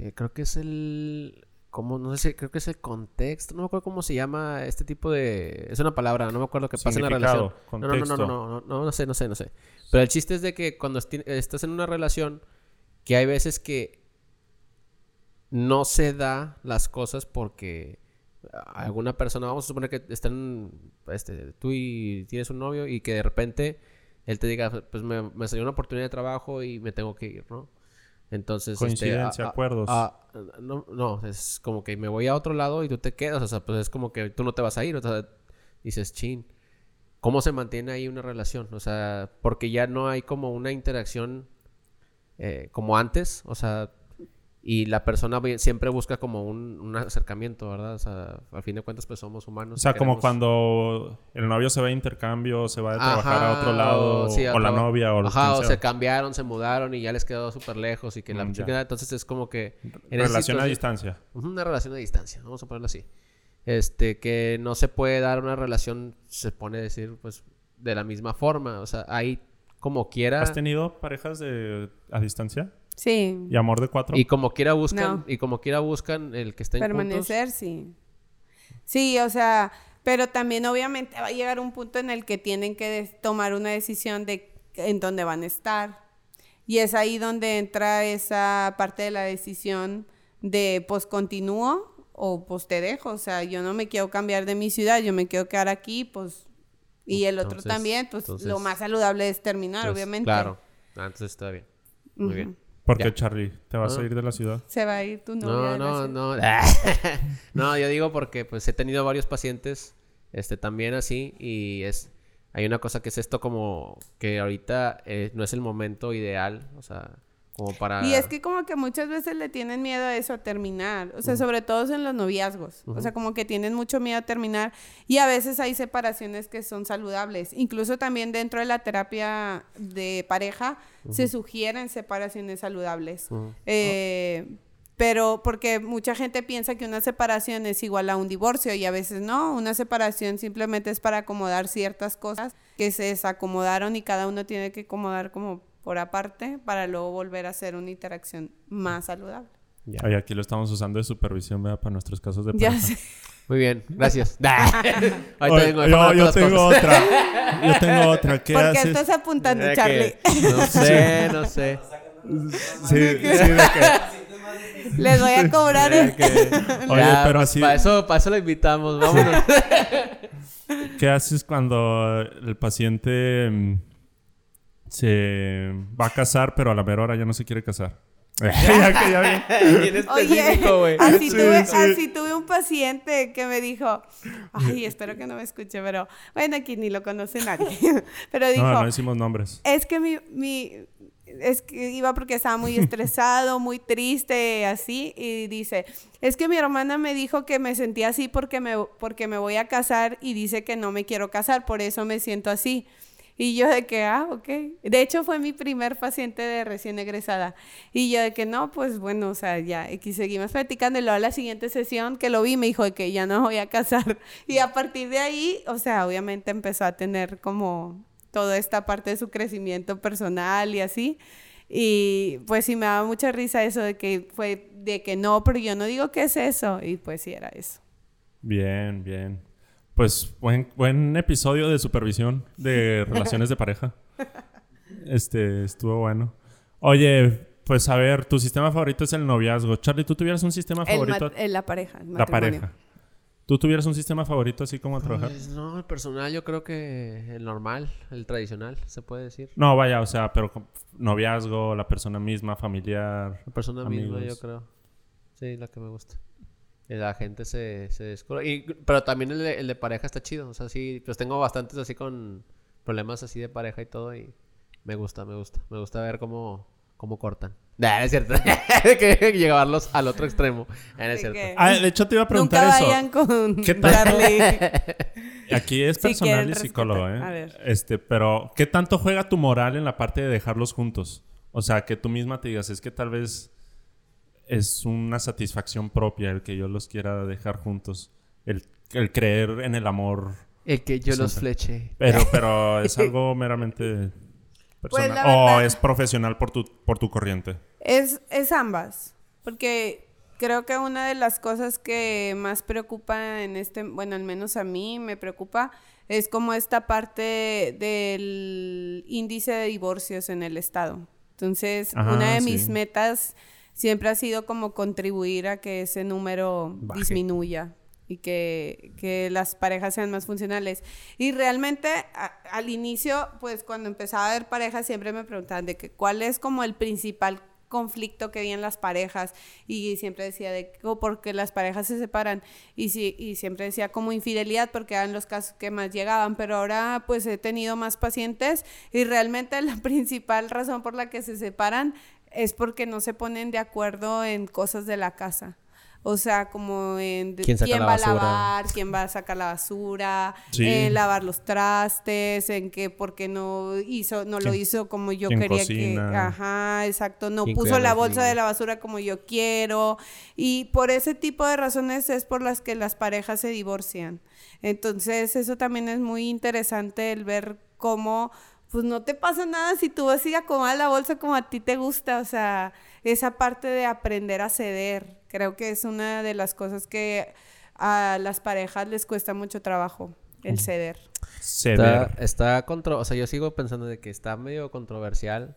eh, creo que es el como no sé, creo que es el contexto, no me acuerdo cómo se llama este tipo de, es una palabra, no me acuerdo qué pasa en la relación. No, no, no, no, no, no, no, sé, no sé, no sé. Pero el chiste es de que cuando estás en una relación, que hay veces que no se da las cosas porque alguna persona, vamos a suponer que están, este, tú y tienes un novio y que de repente él te diga, pues me, me salió una oportunidad de trabajo y me tengo que ir, ¿no? Entonces, este, coincidencia, acuerdos. no, no, es como que me voy a otro lado y tú te quedas, o sea, pues es como que tú no te vas a ir, o sea, dices, chin, ¿cómo se mantiene ahí una relación? O sea, porque ya no hay como una interacción eh, como antes, o sea, y la persona siempre busca como un, acercamiento, ¿verdad? O sea, al fin de cuentas, pues somos humanos. O sea, como cuando el novio se va a intercambio, se va a trabajar a otro lado, o, la novia, o Ajá, o se cambiaron, se mudaron y ya les quedó súper lejos y que la mm, Entonces es como que... relación a distancia. Una relación a distancia, vamos a ponerlo así. Este, que no se puede dar una relación, se pone a decir, pues, de la misma forma. O sea, ahí como quiera... ¿Has tenido parejas de, a distancia? Sí. ¿Y amor de cuatro? Y como quiera buscan, y como quiera buscan el que estén Permanecer, sí. Sí, o sea, pero también obviamente va a llegar un punto en el que tienen que tomar una decisión de en dónde van a estar. Y es ahí donde entra esa parte de la decisión de pues continúo o pues te dejo. O sea, yo no me quiero cambiar de mi ciudad, yo me quiero quedar aquí, pues. Y el otro también, pues lo más saludable es terminar, obviamente. Claro, entonces está bien. Muy bien. ¿Por qué, Charlie? ¿Te vas a ir de la ciudad? Se va a ir tu novia. No, no, no. no, yo digo porque pues he tenido varios pacientes este también así y es hay una cosa que es esto como que ahorita eh, no es el momento ideal, o sea, y es que como que muchas veces le tienen miedo a eso, a terminar. O sea, sobre todo en los noviazgos. O sea, como que tienen mucho miedo a terminar. Y a veces hay separaciones que son saludables. Incluso también dentro de la terapia de pareja se sugieren separaciones saludables. Eh, pero porque mucha gente piensa que una separación es igual a un divorcio y a veces no, una separación simplemente es para acomodar ciertas cosas que se desacomodaron y cada uno tiene que acomodar como por aparte para luego volver a hacer una interacción más saludable. Y aquí lo estamos usando de supervisión para nuestros casos de pareja. Muy bien, gracias. yo, tengo otra. Yo tengo otra. ¿Qué ¿Por qué estás apuntando, Charlie? No sé, no sé. Sí, sí, de que... Les voy a cobrar. Oye, pero así. Para eso, para eso lo invitamos. Vámonos. ¿Qué haces cuando el paciente mm, se va a casar, pero a la mera hora ya no se quiere casar. Oye, así, tuve, así tuve un paciente que me dijo, ay, espero que no me escuche, pero bueno, aquí ni lo conoce nadie. pero dijo, no, no decimos nombres. Es que mi, mi, es que iba porque estaba muy estresado, muy triste, así, y dice, es que mi hermana me dijo que me sentía así porque me, porque me voy a casar y dice que no me quiero casar, por eso me siento así. Y yo de que, ah, ok. De hecho, fue mi primer paciente de recién egresada. Y yo de que, no, pues bueno, o sea, ya, aquí seguimos platicando. Y luego a la siguiente sesión que lo vi, me dijo de que ya no voy a casar. Y a partir de ahí, o sea, obviamente empezó a tener como toda esta parte de su crecimiento personal y así. Y pues sí me daba mucha risa eso de que fue de que no, pero yo no digo qué es eso. Y pues sí era eso. Bien, bien. Pues buen, buen episodio de supervisión de relaciones de pareja. Este, estuvo bueno. Oye, pues a ver, tu sistema favorito es el noviazgo. Charlie, ¿tú tuvieras un sistema El favorito? eh, la pareja. el la pareja. ¿Tú tuvieras un sistema favorito así como a trabajar? Pues no, el personal yo creo que el normal, el tradicional, se puede decir. No, vaya, o sea, pero noviazgo, la persona misma, familiar. La persona misma, yo creo. Sí, la que me gusta. La gente se, se descubre. Y, pero también el de, el de pareja está chido. O sea, sí, pues tengo bastantes así con problemas así de pareja y todo. Y me gusta, me gusta. Me gusta ver cómo, cómo cortan. Nah, no es cierto. que llevarlos al otro extremo. Nah, no es cierto. Ah, de hecho te iba a preguntar Nunca eso. vayan con ¿Qué tal? Aquí es personal y psicólogo, ¿eh? A ver. Este, pero ¿qué tanto juega tu moral en la parte de dejarlos juntos? O sea, que tú misma te digas, es que tal vez es una satisfacción propia el que yo los quiera dejar juntos. El, el creer en el amor. El que yo los fleche. Pero, pero es algo meramente personal. Pues, o verdad- es profesional por tu, por tu corriente. Es, es ambas, porque creo que una de las cosas que más preocupa en este, bueno, al menos a mí me preocupa, es como esta parte del índice de divorcios en el Estado. Entonces, Ajá, una de sí. mis metas siempre ha sido como contribuir a que ese número Baje. disminuya y que, que las parejas sean más funcionales. Y realmente a- al inicio, pues cuando empezaba a ver parejas, siempre me preguntaban de que cuál es como el principal conflicto que había en las parejas y siempre decía de que o porque las parejas se separan y sí y siempre decía como infidelidad porque eran los casos que más llegaban pero ahora pues he tenido más pacientes y realmente la principal razón por la que se separan es porque no se ponen de acuerdo en cosas de la casa o sea, como en ¿Quién va a lavar, quién va a sacar la basura, Sí. en lavar los trastes, en que porque no hizo, no lo ¿Quién- hizo como yo quería cocina? que, ajá, exacto, no ¿Quién puso la bolsa de la basura como yo quiero y por ese tipo de razones es por las que las parejas se divorcian. Entonces, eso también es muy interesante el ver cómo pues no te pasa nada si tú vas y acomodas la bolsa como a ti te gusta, o sea, esa parte de aprender a ceder, creo que es una de las cosas que a las parejas les cuesta mucho trabajo, el ceder. Ceder. Está, está contro- o sea, yo sigo pensando de que está medio controversial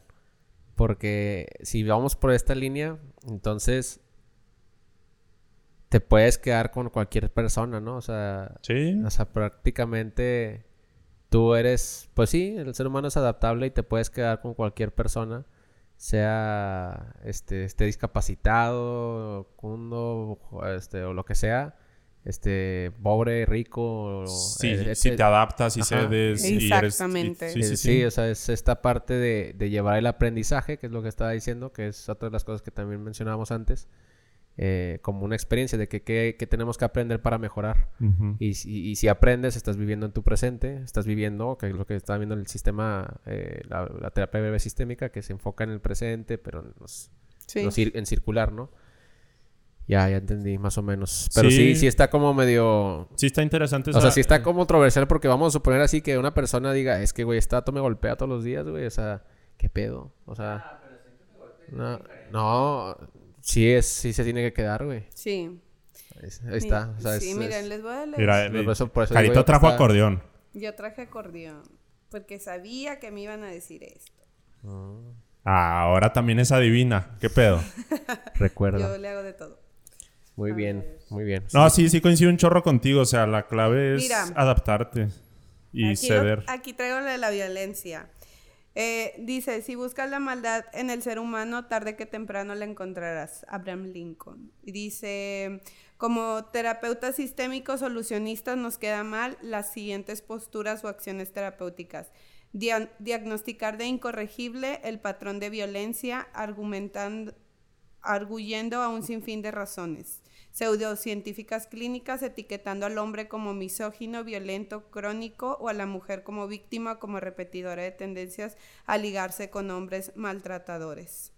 porque si vamos por esta línea, entonces te puedes quedar con cualquier persona, ¿no? O sea, Sí. o sea, prácticamente tú eres, pues sí, el ser humano es adaptable y te puedes quedar con cualquier persona, sea este esté discapacitado, cundo, este o lo que sea, este pobre, rico, o, Sí, eh, si te adaptas y Ajá. cedes y eres... Exactamente. Sí, sí, sí, sí. o sea, es esta parte de, de llevar el aprendizaje, que es lo que estaba diciendo, que es otra de las cosas que también mencionábamos antes, eh, como una experiencia de que, que- que tenemos que aprender para mejorar. Ujú. Y, si- y si aprendes, estás viviendo en tu presente, estás viviendo, que es lo que está viendo el sistema, eh, la, la terapia breve sistémica, que se enfoca en el presente, pero en, los- Sí. los cir- en circular, ¿no? Ya, ya entendí más o menos. Pero sí, Sí. sí, está como medio... Sí está interesante. O sea, sí está como controversial porque vamos a suponer así que una persona diga, es que, güey, esta me golpea todos los días, güey. O sea, ¿qué pedo? O sea... No, no, sí, es, sí se tiene que quedar, güey. Sí. Ahí está. O sea, sí, es- miren, es- les voy a leer. Mira, Por eso- por eso digo Carito trajo acordeón. Yo traje acordeón porque sabía que me iban a decir esto. Ah, ahora también es adivina. ¿Qué pedo? Recuerda. Yo le hago de todo. Muy bien, muy bien. No, sí, sí coincido un chorro contigo. O sea, la clave es Mira. adaptarte y aquí, lo- ceder. aquí traigo lo de la violencia. Eh, dice, si buscas la maldad en el ser humano, tarde que temprano la encontrarás. Abraham Lincoln. Y dice, como terapeutas sistémicos solucionistas nos queda mal las siguientes posturas o acciones terapéuticas. Dia- diagnosticar de incorregible el patrón de violencia, argumentando, arguyendo a un sinfín de razones. Pseudocientíficas clínicas etiquetando al hombre como misógino, violento, crónico o a la mujer como víctima, como repetidora de tendencias a ligarse con hombres maltratadores.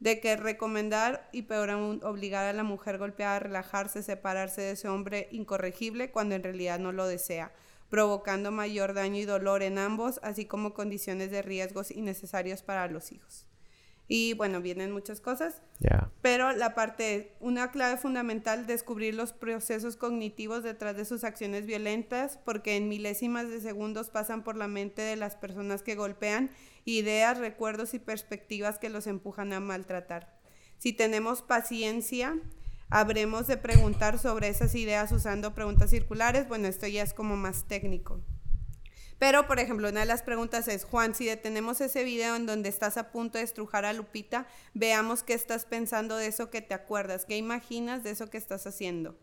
De que recomendar y peor aún obligar a la mujer golpeada a relajarse, separarse de ese hombre incorregible cuando en realidad no lo desea, provocando mayor daño y dolor en ambos, así como condiciones de riesgos innecesarios para los hijos. Y bueno, vienen muchas cosas. Pero la parte, una clave fundamental, descubrir los procesos cognitivos detrás de sus acciones violentas, porque en milésimas de segundos pasan por la mente de las personas que golpean ideas, recuerdos y perspectivas que los empujan a maltratar. Si tenemos paciencia, habremos de preguntar sobre esas ideas usando preguntas circulares. Bueno, esto ya es como más técnico. Pero, por ejemplo, una de las preguntas es, Juan, si detenemos ese video en donde estás a punto de estrujar a Lupita, veamos qué estás pensando de eso que te acuerdas, qué imaginas de eso que estás haciendo,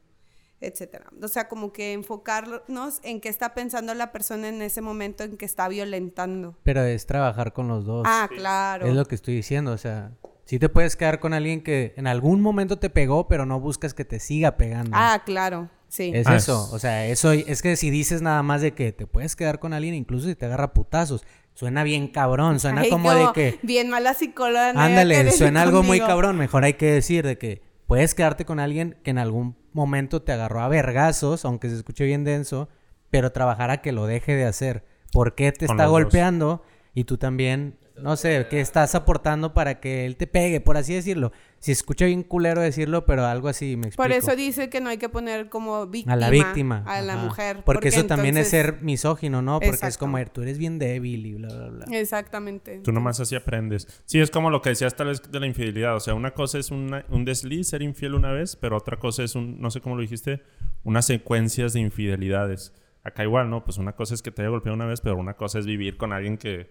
etcétera. O sea, como que enfocarnos en qué está pensando la persona en ese momento en que está violentando. Pero es trabajar con los dos. Ah, claro. Es lo que estoy diciendo, o sea, sí te puedes quedar con alguien que en algún momento te pegó, pero no buscas que te siga pegando. Ah, claro. Sí. Es Ah, eso, es- o sea, eso es que si dices nada más de que te puedes quedar con alguien, incluso si te agarra putazos, suena bien cabrón, suena Ay, como de que, Bien mala psicóloga. ándale, suena algo muy cabrón, mejor hay que decir de que puedes quedarte con alguien que en algún momento te agarró a vergazos, aunque se escuche bien denso, pero trabajar a que lo deje de hacer. ¿Por qué te Con está dos. golpeando? Y tú también, no sé, ¿qué estás aportando para que él te pegue, por así decirlo? Si escucha bien culero decirlo, pero algo así, me explico. Por eso dice que no hay que poner como víctima A la víctima. a la ajá. mujer. Porque, eso también es ser misógino, ¿no? Porque es como, tú eres bien débil y bla, bla, bla. Exactamente. Tú nomás así aprendes. Sí, es como lo que decías tal vez de la infidelidad. O sea, una cosa es una- un desliz, ser infiel una vez, pero otra cosa es un, no sé cómo lo dijiste, unas secuencias de infidelidades. Acá igual, ¿no? Pues una cosa es que te haya golpeado una vez, pero una cosa es vivir con alguien que,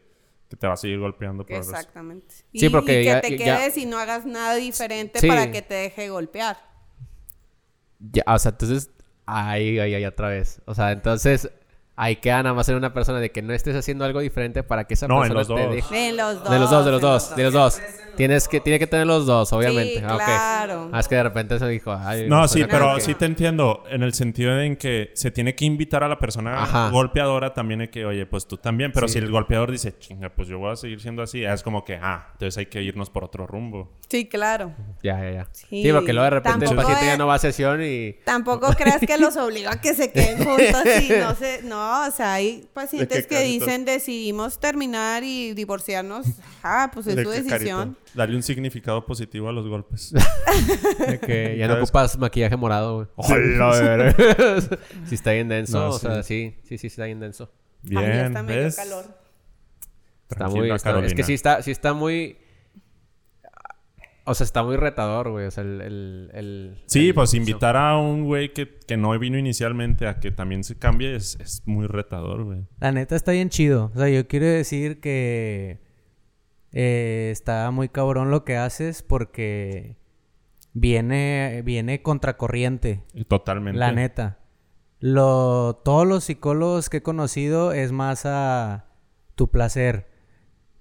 que te va a seguir golpeando por. Exactamente. Sí, y, porque y ya- que te ya- quedes y no hagas nada diferente Sí. para que te deje golpear. Ya, o sea, entonces. Ahí, ahí, ahí, otra vez. O sea, entonces. Ahí queda nada más en una persona de que no estés haciendo algo diferente para que esa No, en persona los te dos. deje. De los dos. De los dos, de los de dos, de los dos. Tienes que, tiene que tener los dos, obviamente. Sí, Ah, claro. Ah, es que de repente se dijo. Ay, No, sí, pero que- sí te entiendo en el sentido en que se tiene que invitar a la persona Ajá. golpeadora también hay que, oye, pues tú también, pero Sí. si el golpeador dice, chinga, pues yo voy a seguir siendo así, es como que, ah, entonces hay que irnos por otro rumbo. Sí, claro. Ya, ya, ya. Sí, Sí, porque luego de repente el tampoco paciente ya no va a sesión y. Tampoco creas que los obliga a que se queden juntos y no sé, no, o sea, hay pacientes que dicen decidimos terminar y divorciarnos. Ah, pues es De qué decisión. carita. Darle un significado positivo a los golpes. de que ya no ocupas maquillaje morado, güey. Ojalá, sí, está bien denso. No, o sea, sí. sí, sí, sí, está bien denso. Bien, Ay, ya está medio ¿ves? calor. Está muy. Está- es que sí está, sí está muy. O sea, está muy retador, güey. O sea, el. el, el- Sí, el- pues invitar a un güey que, que no vino inicialmente a que también se cambie es, es muy retador, güey. La neta está bien chido. O sea, yo quiero decir que eh, está muy cabrón lo que haces porque viene, viene contracorriente. Totalmente. La neta. Lo, todos los psicólogos que he conocido es más a tu placer.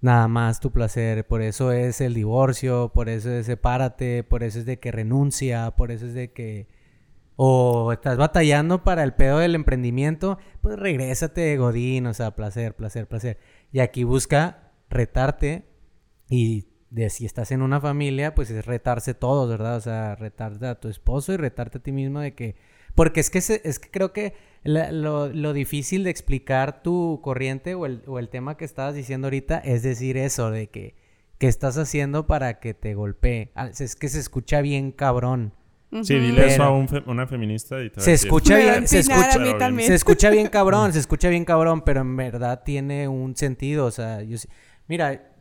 Nada más tu placer. Por eso es el divorcio, por eso es sepárate, por eso es de que renuncia, por eso es de que... O estás batallando para el pedo del emprendimiento, pues regrésate, Godín, o sea, placer, placer, placer. Y aquí busca retarte y de si estás en una familia, pues es retarse todos, ¿verdad? O sea, retarte a tu esposo y retarte a ti mismo de que... Porque es que, se- es que creo que la- lo, lo difícil de explicar tu corriente o el, o el tema que estabas diciendo ahorita es decir eso, de que... ¿Qué estás haciendo para que te golpee? Ah, Es que se escucha bien cabrón. Sí, dile eso a un fe- una feminista y te Se escucha bien, se escucha, se escucha bien cabrón, se escucha bien cabrón, pero en verdad tiene un sentido. O sea, yo Mira,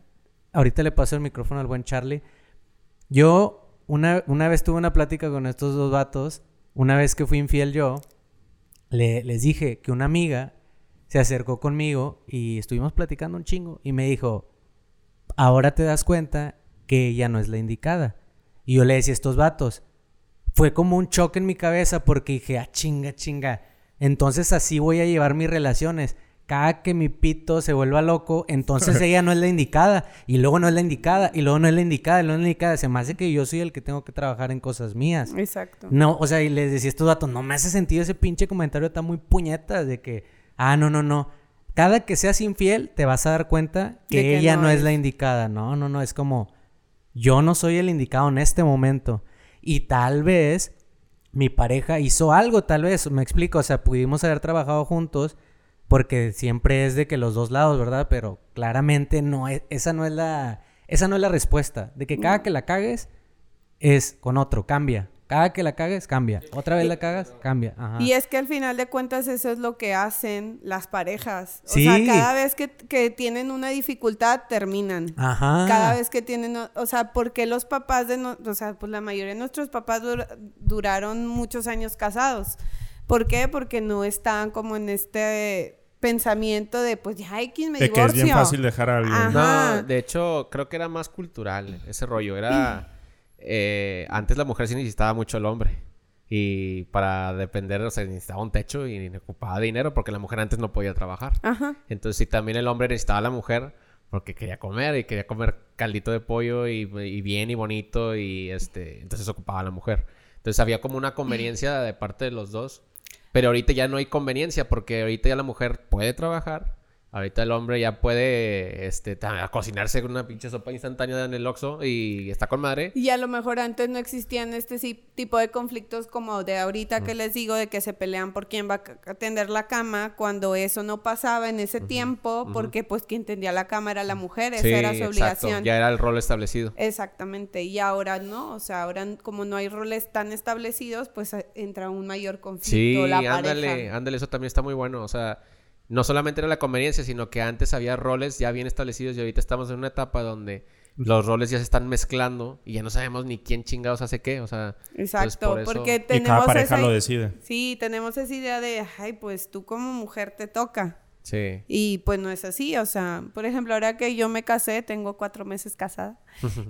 ahorita le paso el micrófono al buen Charlie. Yo una, una vez tuve una plática con estos dos vatos. Una vez que fui infiel yo, le- les dije que una amiga se acercó conmigo y estuvimos platicando un chingo y me dijo, ahora te das cuenta que ella no es la indicada. Y yo le decía a estos vatos, fue como un choque en mi cabeza porque dije, ah, chinga, chinga. Entonces así voy a llevar mis relaciones. Cada que mi pito se vuelva loco, entonces ella no es la indicada. Y luego no es la indicada. Y luego no es la indicada. Y luego no es la indicada. Se me hace que yo soy el que tengo que trabajar en cosas mías. Exacto. No, o sea, y les decía a estos datos, no me hace sentido ese pinche comentario, está muy puñetas de que, ah, no, no, no. Cada que seas infiel, te vas a dar cuenta que, ella no no es. es. la indicada. No, no, no, es como, yo no soy el indicado en este momento. Y tal vez mi pareja hizo algo, tal vez, me explico, o sea, pudimos haber trabajado juntos porque siempre es de que los dos lados, ¿verdad? Pero claramente no es, esa no es la, Esa no es la respuesta. De que cada que la cagues es con otro, cambia. Cada que la cagues, cambia. Otra vez la cagas, cambia. Ajá. Y es que al final de cuentas eso es lo que hacen las parejas. O Sí. sea, cada vez que, que tienen una dificultad, terminan. Ajá. Cada vez que tienen, o- sea, porque los papás de, no- o sea, pues la mayoría de nuestros papás dur- duraron muchos años casados. ¿Por qué? Porque no estaban como en este pensamiento de, pues ya X me De que es bien divorcio. fácil dejar a alguien. Ajá. No, de hecho, creo que era más cultural ese rollo. Era. eh, antes la mujer sí necesitaba mucho al hombre. Y para depender, o sea, necesitaba un techo y ocupaba dinero porque la mujer antes no podía trabajar. Ajá. Entonces, sí, también el hombre necesitaba a la mujer porque quería comer y quería comer caldito de pollo y, y bien y bonito y este, entonces ocupaba a la mujer. Entonces había como una conveniencia de parte de los dos. Pero ahorita ya no hay conveniencia porque ahorita ya la mujer puede trabajar. Ahorita el hombre ya puede este, cocinarse con una pinche sopa instantánea en el Oxxo y está con madre. Y a lo mejor antes no existían este sí- tipo de conflictos como de ahorita que les digo de que se pelean por quién va a c- a tender la cama cuando eso no pasaba en ese tiempo porque pues quien tendía la cama era la mujer, esa Sí, era su exacto. obligación. Ya era el rol establecido. Exactamente, y ahora no, o sea, ahora como no hay roles tan establecidos, pues eh, entra un mayor Sí, conflicto la ándale, pareja. ándale, eso también está muy bueno. O sea, no solamente era la conveniencia, sino que antes había roles ya bien establecidos y ahorita estamos en una etapa donde los roles ya se están mezclando y ya no sabemos ni quién chingados hace qué. O sea, Exacto, por eso- porque Y tenemos cada pareja esa- lo decide. Sí, tenemos esa idea de, ay, pues tú como mujer te toca. Sí. Y pues no es así, o sea, por ejemplo, ahora que yo me casé, tengo cuatro meses casada.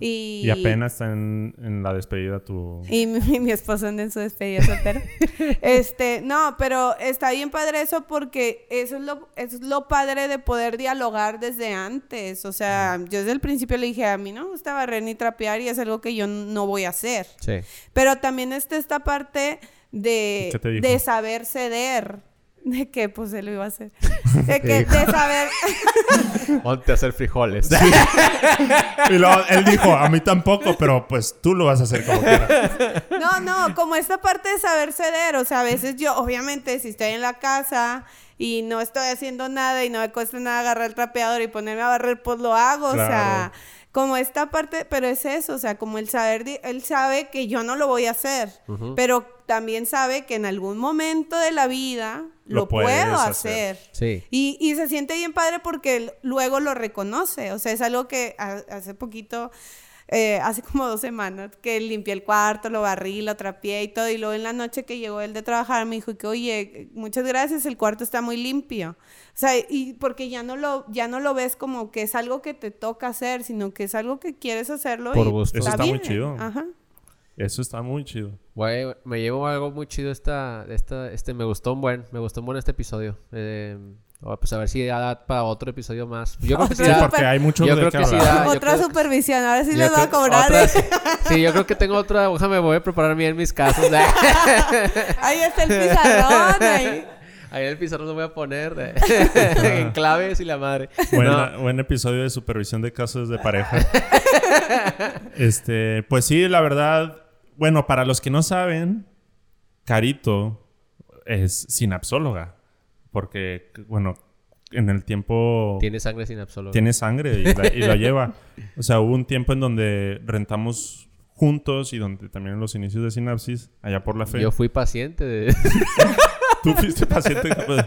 y, Y apenas está en, en la despedida tu... Y mi, mi esposo anda en su despedida soltero. este, no, pero está bien padre eso porque eso es lo, eso es lo padre de poder dialogar desde antes. O sea, yo desde el principio le dije, a mí no me gusta barrer ni trapear y es algo que yo no voy a hacer. Sí. Pero también está esta parte de, de saber ceder. De que pues él lo iba a hacer. De que de saber. Ponte a hacer frijoles. Y luego él dijo, a mí tampoco, pero pues tú lo vas a hacer como quieras. No, no, como esta parte de saber ceder. O sea, a veces yo, obviamente, si estoy en la casa y no estoy haciendo nada y no me cuesta nada agarrar el trapeador y ponerme a barrer, pues lo hago. O sea. Como esta parte, pero es eso, o sea, como el saber, él sabe que yo no lo voy a hacer, pero también sabe que en algún momento de la vida Lo puedo hacer. hacer. Sí. Y, y se siente bien padre porque luego lo reconoce. O sea, es algo que ha- hace poquito, eh, hace como dos semanas, que limpié el cuarto, lo barrí, lo trapié y todo. Y luego en la noche que llegó él de trabajar, me dijo que, oye, muchas gracias, el cuarto está muy limpio. O sea, y porque ya no lo, ya no lo ves como que es algo que te toca hacer, sino que es algo que quieres hacerlo. Por y gusto. Eso está muy chido. Ajá. Eso está muy chido. Güey, me llevo algo muy chido esta, esta, este, me gustó un buen, me gustó un buen este episodio. Eh, pues a ver si da para otro episodio más. Yo creo que sí Otro Sí, da. porque hay mucho Yo de creo que sí hablar. da. yo Otra creo- supervisión, ahora sí les voy a cobrar. ¿eh? Sí, yo creo que tengo otra hoja, me voy a preparar bien mis casos. Ahí está el pizarrón. ahí. Ahí en el pizarrón lo voy a poner eh, en claves y la madre. Buena- No, Buen episodio de supervisión de casos de pareja. este, pues sí, la verdad, bueno, para los que no saben, Carito es sinapsóloga. Porque, bueno, en el tiempo Tiene sangre sin absoluto. tiene sangre y la, y la lleva. O sea, hubo un tiempo en donde rentamos juntos y donde también en los inicios de Sinapsis, allá por la fe. Yo fui paciente de... Tú fuiste paciente. pues,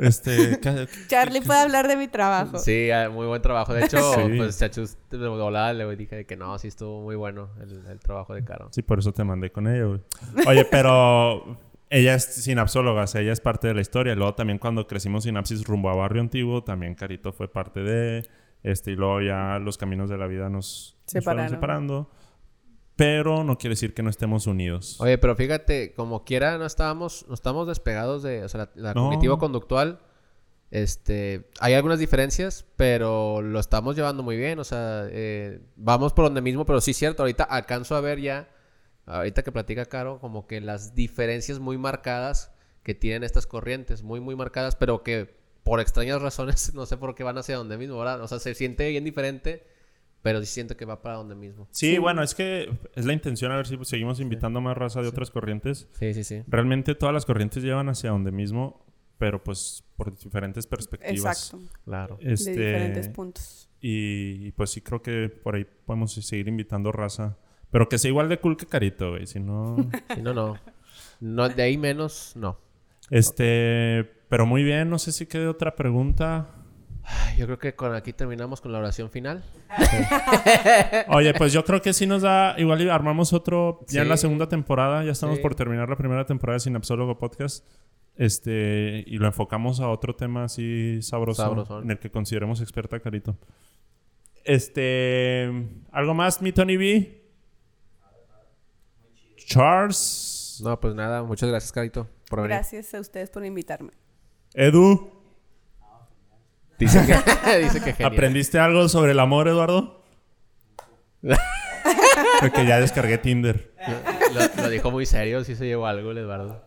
este, Charlie puede hablar de mi trabajo. Sí, ah, muy buen trabajo. De hecho, Sí. pues Chachus de volada le dije que no, sí estuvo muy bueno el, el trabajo de Caro. Sí, por eso te mandé con ella, güey. Oye, pero ella es sinapsóloga, o sea, ella es parte de la historia. Luego también cuando crecimos Sinapsis rumbo a Barrio Antiguo, también Carito fue parte de... Este, y luego ya los caminos de la vida nos, nos fueron separando. Pero no quiere decir que no estemos unidos. Oye, pero fíjate, como quiera, no estábamos, no estamos despegados de, o sea, la, la No. cognitivo-conductual. Este, hay algunas diferencias, pero lo estamos llevando muy bien, o sea, eh, vamos por donde mismo, pero sí es cierto, ahorita alcanzo a ver ya, ahorita que platica Caro, como que las diferencias muy marcadas que tienen estas corrientes, muy, muy marcadas, pero que por extrañas razones, no sé por qué van hacia donde mismo, ¿verdad? O sea, se siente bien diferente, pero sí siento que va para donde mismo. Sí, bueno, es que es la intención a ver si pues, seguimos invitando más raza de otras corrientes. Sí, sí, sí. Realmente todas las corrientes llevan hacia donde mismo, pero pues por diferentes perspectivas. Exacto. Claro. Este, De diferentes puntos. Y, y, pues sí creo que por ahí podemos seguir invitando raza. Pero que sea igual de cool que Carito, güey. Si no... Si no, no. No, de ahí menos, no. Este... Pero muy bien. No sé si quede otra pregunta. Yo creo que con aquí terminamos con la oración final. Oye, pues yo creo que sí nos da... Igual armamos otro ya en la segunda temporada. Ya estamos Sí. por terminar la primera temporada de Sinapsólogo Podcast. Este... Y lo enfocamos a otro tema así sabroso. Sabrosón. En el que consideremos experta Carito. Este... ¿Algo más, mi Tony B? Charles. No, pues nada. Muchas gracias, Carito, por venir. Gracias a ustedes por invitarme. Edu. Dice que, dice que genial. ¿Aprendiste algo sobre el amor, Eduardo? Porque ya descargué Tinder. Lo, lo dijo muy serio. Sí se llevó algo, el Eduardo.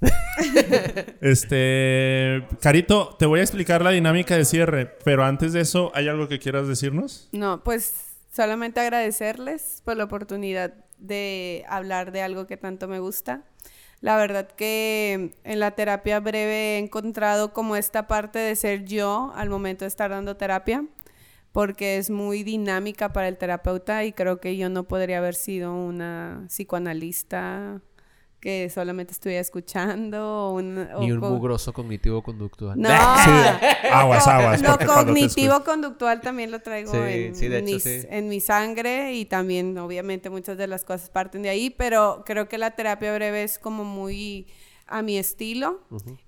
Este, Carito, te voy a explicar la dinámica de cierre, pero antes de eso, ¿hay algo que quieras decirnos? No, pues solamente agradecerles por la oportunidad de hablar de algo que tanto me gusta. La verdad que en la terapia breve he encontrado como esta parte de ser yo al momento de estar dando terapia, porque es muy dinámica para el terapeuta y creo que yo no podría haber sido una psicoanalista que solamente estuviera escuchando un, o Ni un co- mugroso cognitivo conductual. no, Aguas, aguas, Lo cognitivo conductual también lo traigo Sí, en, sí, de hecho, mis- sí. en mi sangre y también obviamente muchas de las cosas parten de ahí, pero creo que la terapia breve es como muy a mi estilo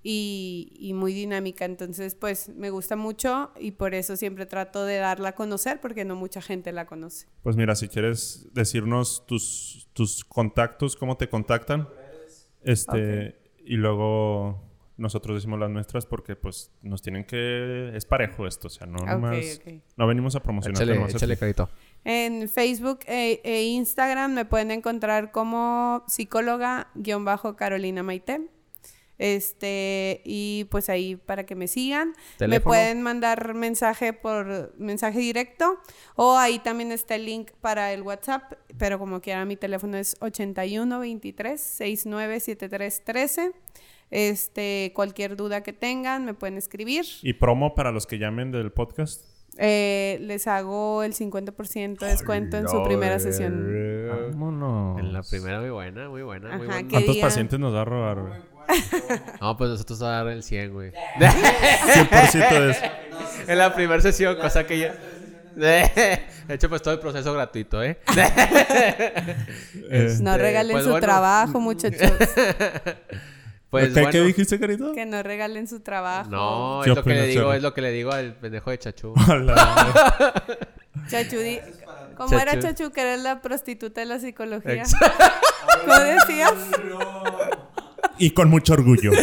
y, y muy dinámica, entonces pues me gusta mucho y por eso siempre trato de darla a conocer porque no mucha gente la conoce. Pues mira, si quieres decirnos tus, tus contactos, cómo te contactan, este, y luego nosotros decimos las nuestras porque pues nos tienen que... Es parejo esto, o sea, no Ok, nomás... No venimos a promocionar. Échale, échale. Carito. En Facebook e, e Instagram me pueden encontrar como psicóloga-carolina Maite. Este, y pues ahí para que me sigan. Me pueden mandar mensaje por mensaje directo. O ahí también está el link para el WhatsApp. Pero como quiera, mi teléfono es 81 23 69 73 13. Este, cualquier duda que tengan, me pueden escribir. Y promo para los que llamen del podcast. Eh, les hago el 50% de descuento en su primera sesión. Vámonos. En la primera muy buena, muy buena, muy buena. ¿qué ¿Cuántos día? pacientes nos va a robar? No, pues nosotros vamos a dar el 100, güey. 100% de eso. en la primera sesión, cosa que ya... De hecho, pues todo el proceso gratuito, ¿eh? Eh, No Este, regalen pues su bueno. trabajo, muchachos. Pues ¿Qué, bueno. qué dijiste, Carito? que no regalen su trabajo. No, ¿Qué es lo que le digo, es lo que le digo al pendejo de Chachú. Chachu, di- ¿cómo era Chachu. Chachu que eres la prostituta de la psicología? ¿Cómo decías? Y con mucho orgullo.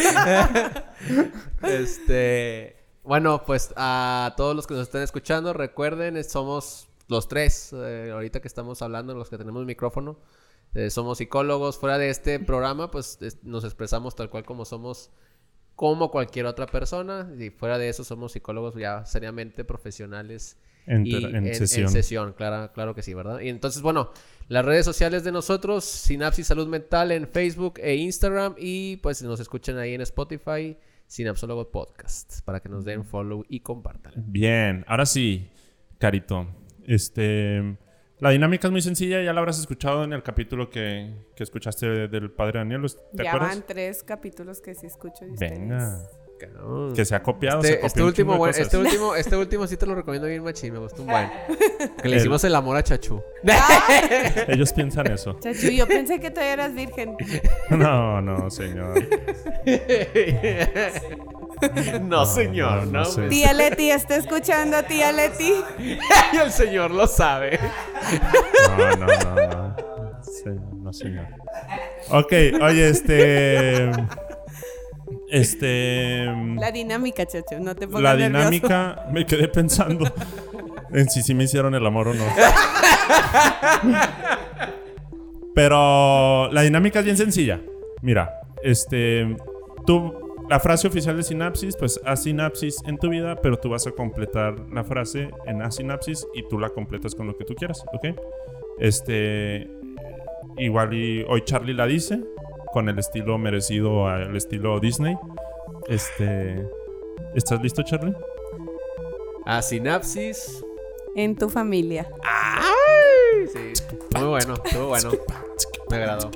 Este, bueno, pues a todos los que nos estén escuchando, recuerden, es- somos los tres, eh, ahorita que estamos hablando, los que tenemos micrófono, eh, somos psicólogos. Fuera de este programa, pues es- nos expresamos tal cual como somos, como cualquier otra persona. Y fuera de eso, somos psicólogos ya seriamente profesionales. En, y ter- en sesión. sesión, claro, claro que sí, ¿verdad? Y entonces, bueno, las redes sociales de nosotros, Sinapsis Salud Mental en Facebook e Instagram y pues nos escuchen ahí en Spotify, Sinapsólogo Podcast, para que nos den follow y compartan. Bien, ahora sí, Carito. Este, la dinámica es muy sencilla, ya la habrás escuchado en el capítulo que, que escuchaste de- del padre Daniel, ¿te Ya acuerdas? van tres capítulos que sí escucho de ustedes. Cabrón. que se ha copiado, se Este, copió este último, de cosas. este último, este último sí te lo recomiendo bien machín, me gustó un buen. Que le El- hicimos el amor a Chachú. Ellos piensan eso. Chachu, yo pensé que todavía eras virgen. No, no, señor. no, señor, no, no. no sé. Tía Leti, ¿está escuchando, tía Leti? y el señor lo sabe. No, no, no, no. Sí, no, señor. Ok, oye, este... Este... La dinámica, Chachu, no te pongas La nervioso. dinámica, me quedé pensando en si sí me hicieron el amor o no. Pero la dinámica es bien sencilla. Mira, este, tú, la frase oficial de sinapsis, pues haz sinapsis en tu vida, pero tú vas a completar la frase en haz sinapsis y tú la completas con lo que tú quieras, ¿ok? Este, igual y hoy Charlie la dice con el estilo merecido al estilo Disney. Este, ¿estás listo, Charlie? A Sinapsis. En tu familia. Sí, muy bueno, estuvo bueno. Me agradó.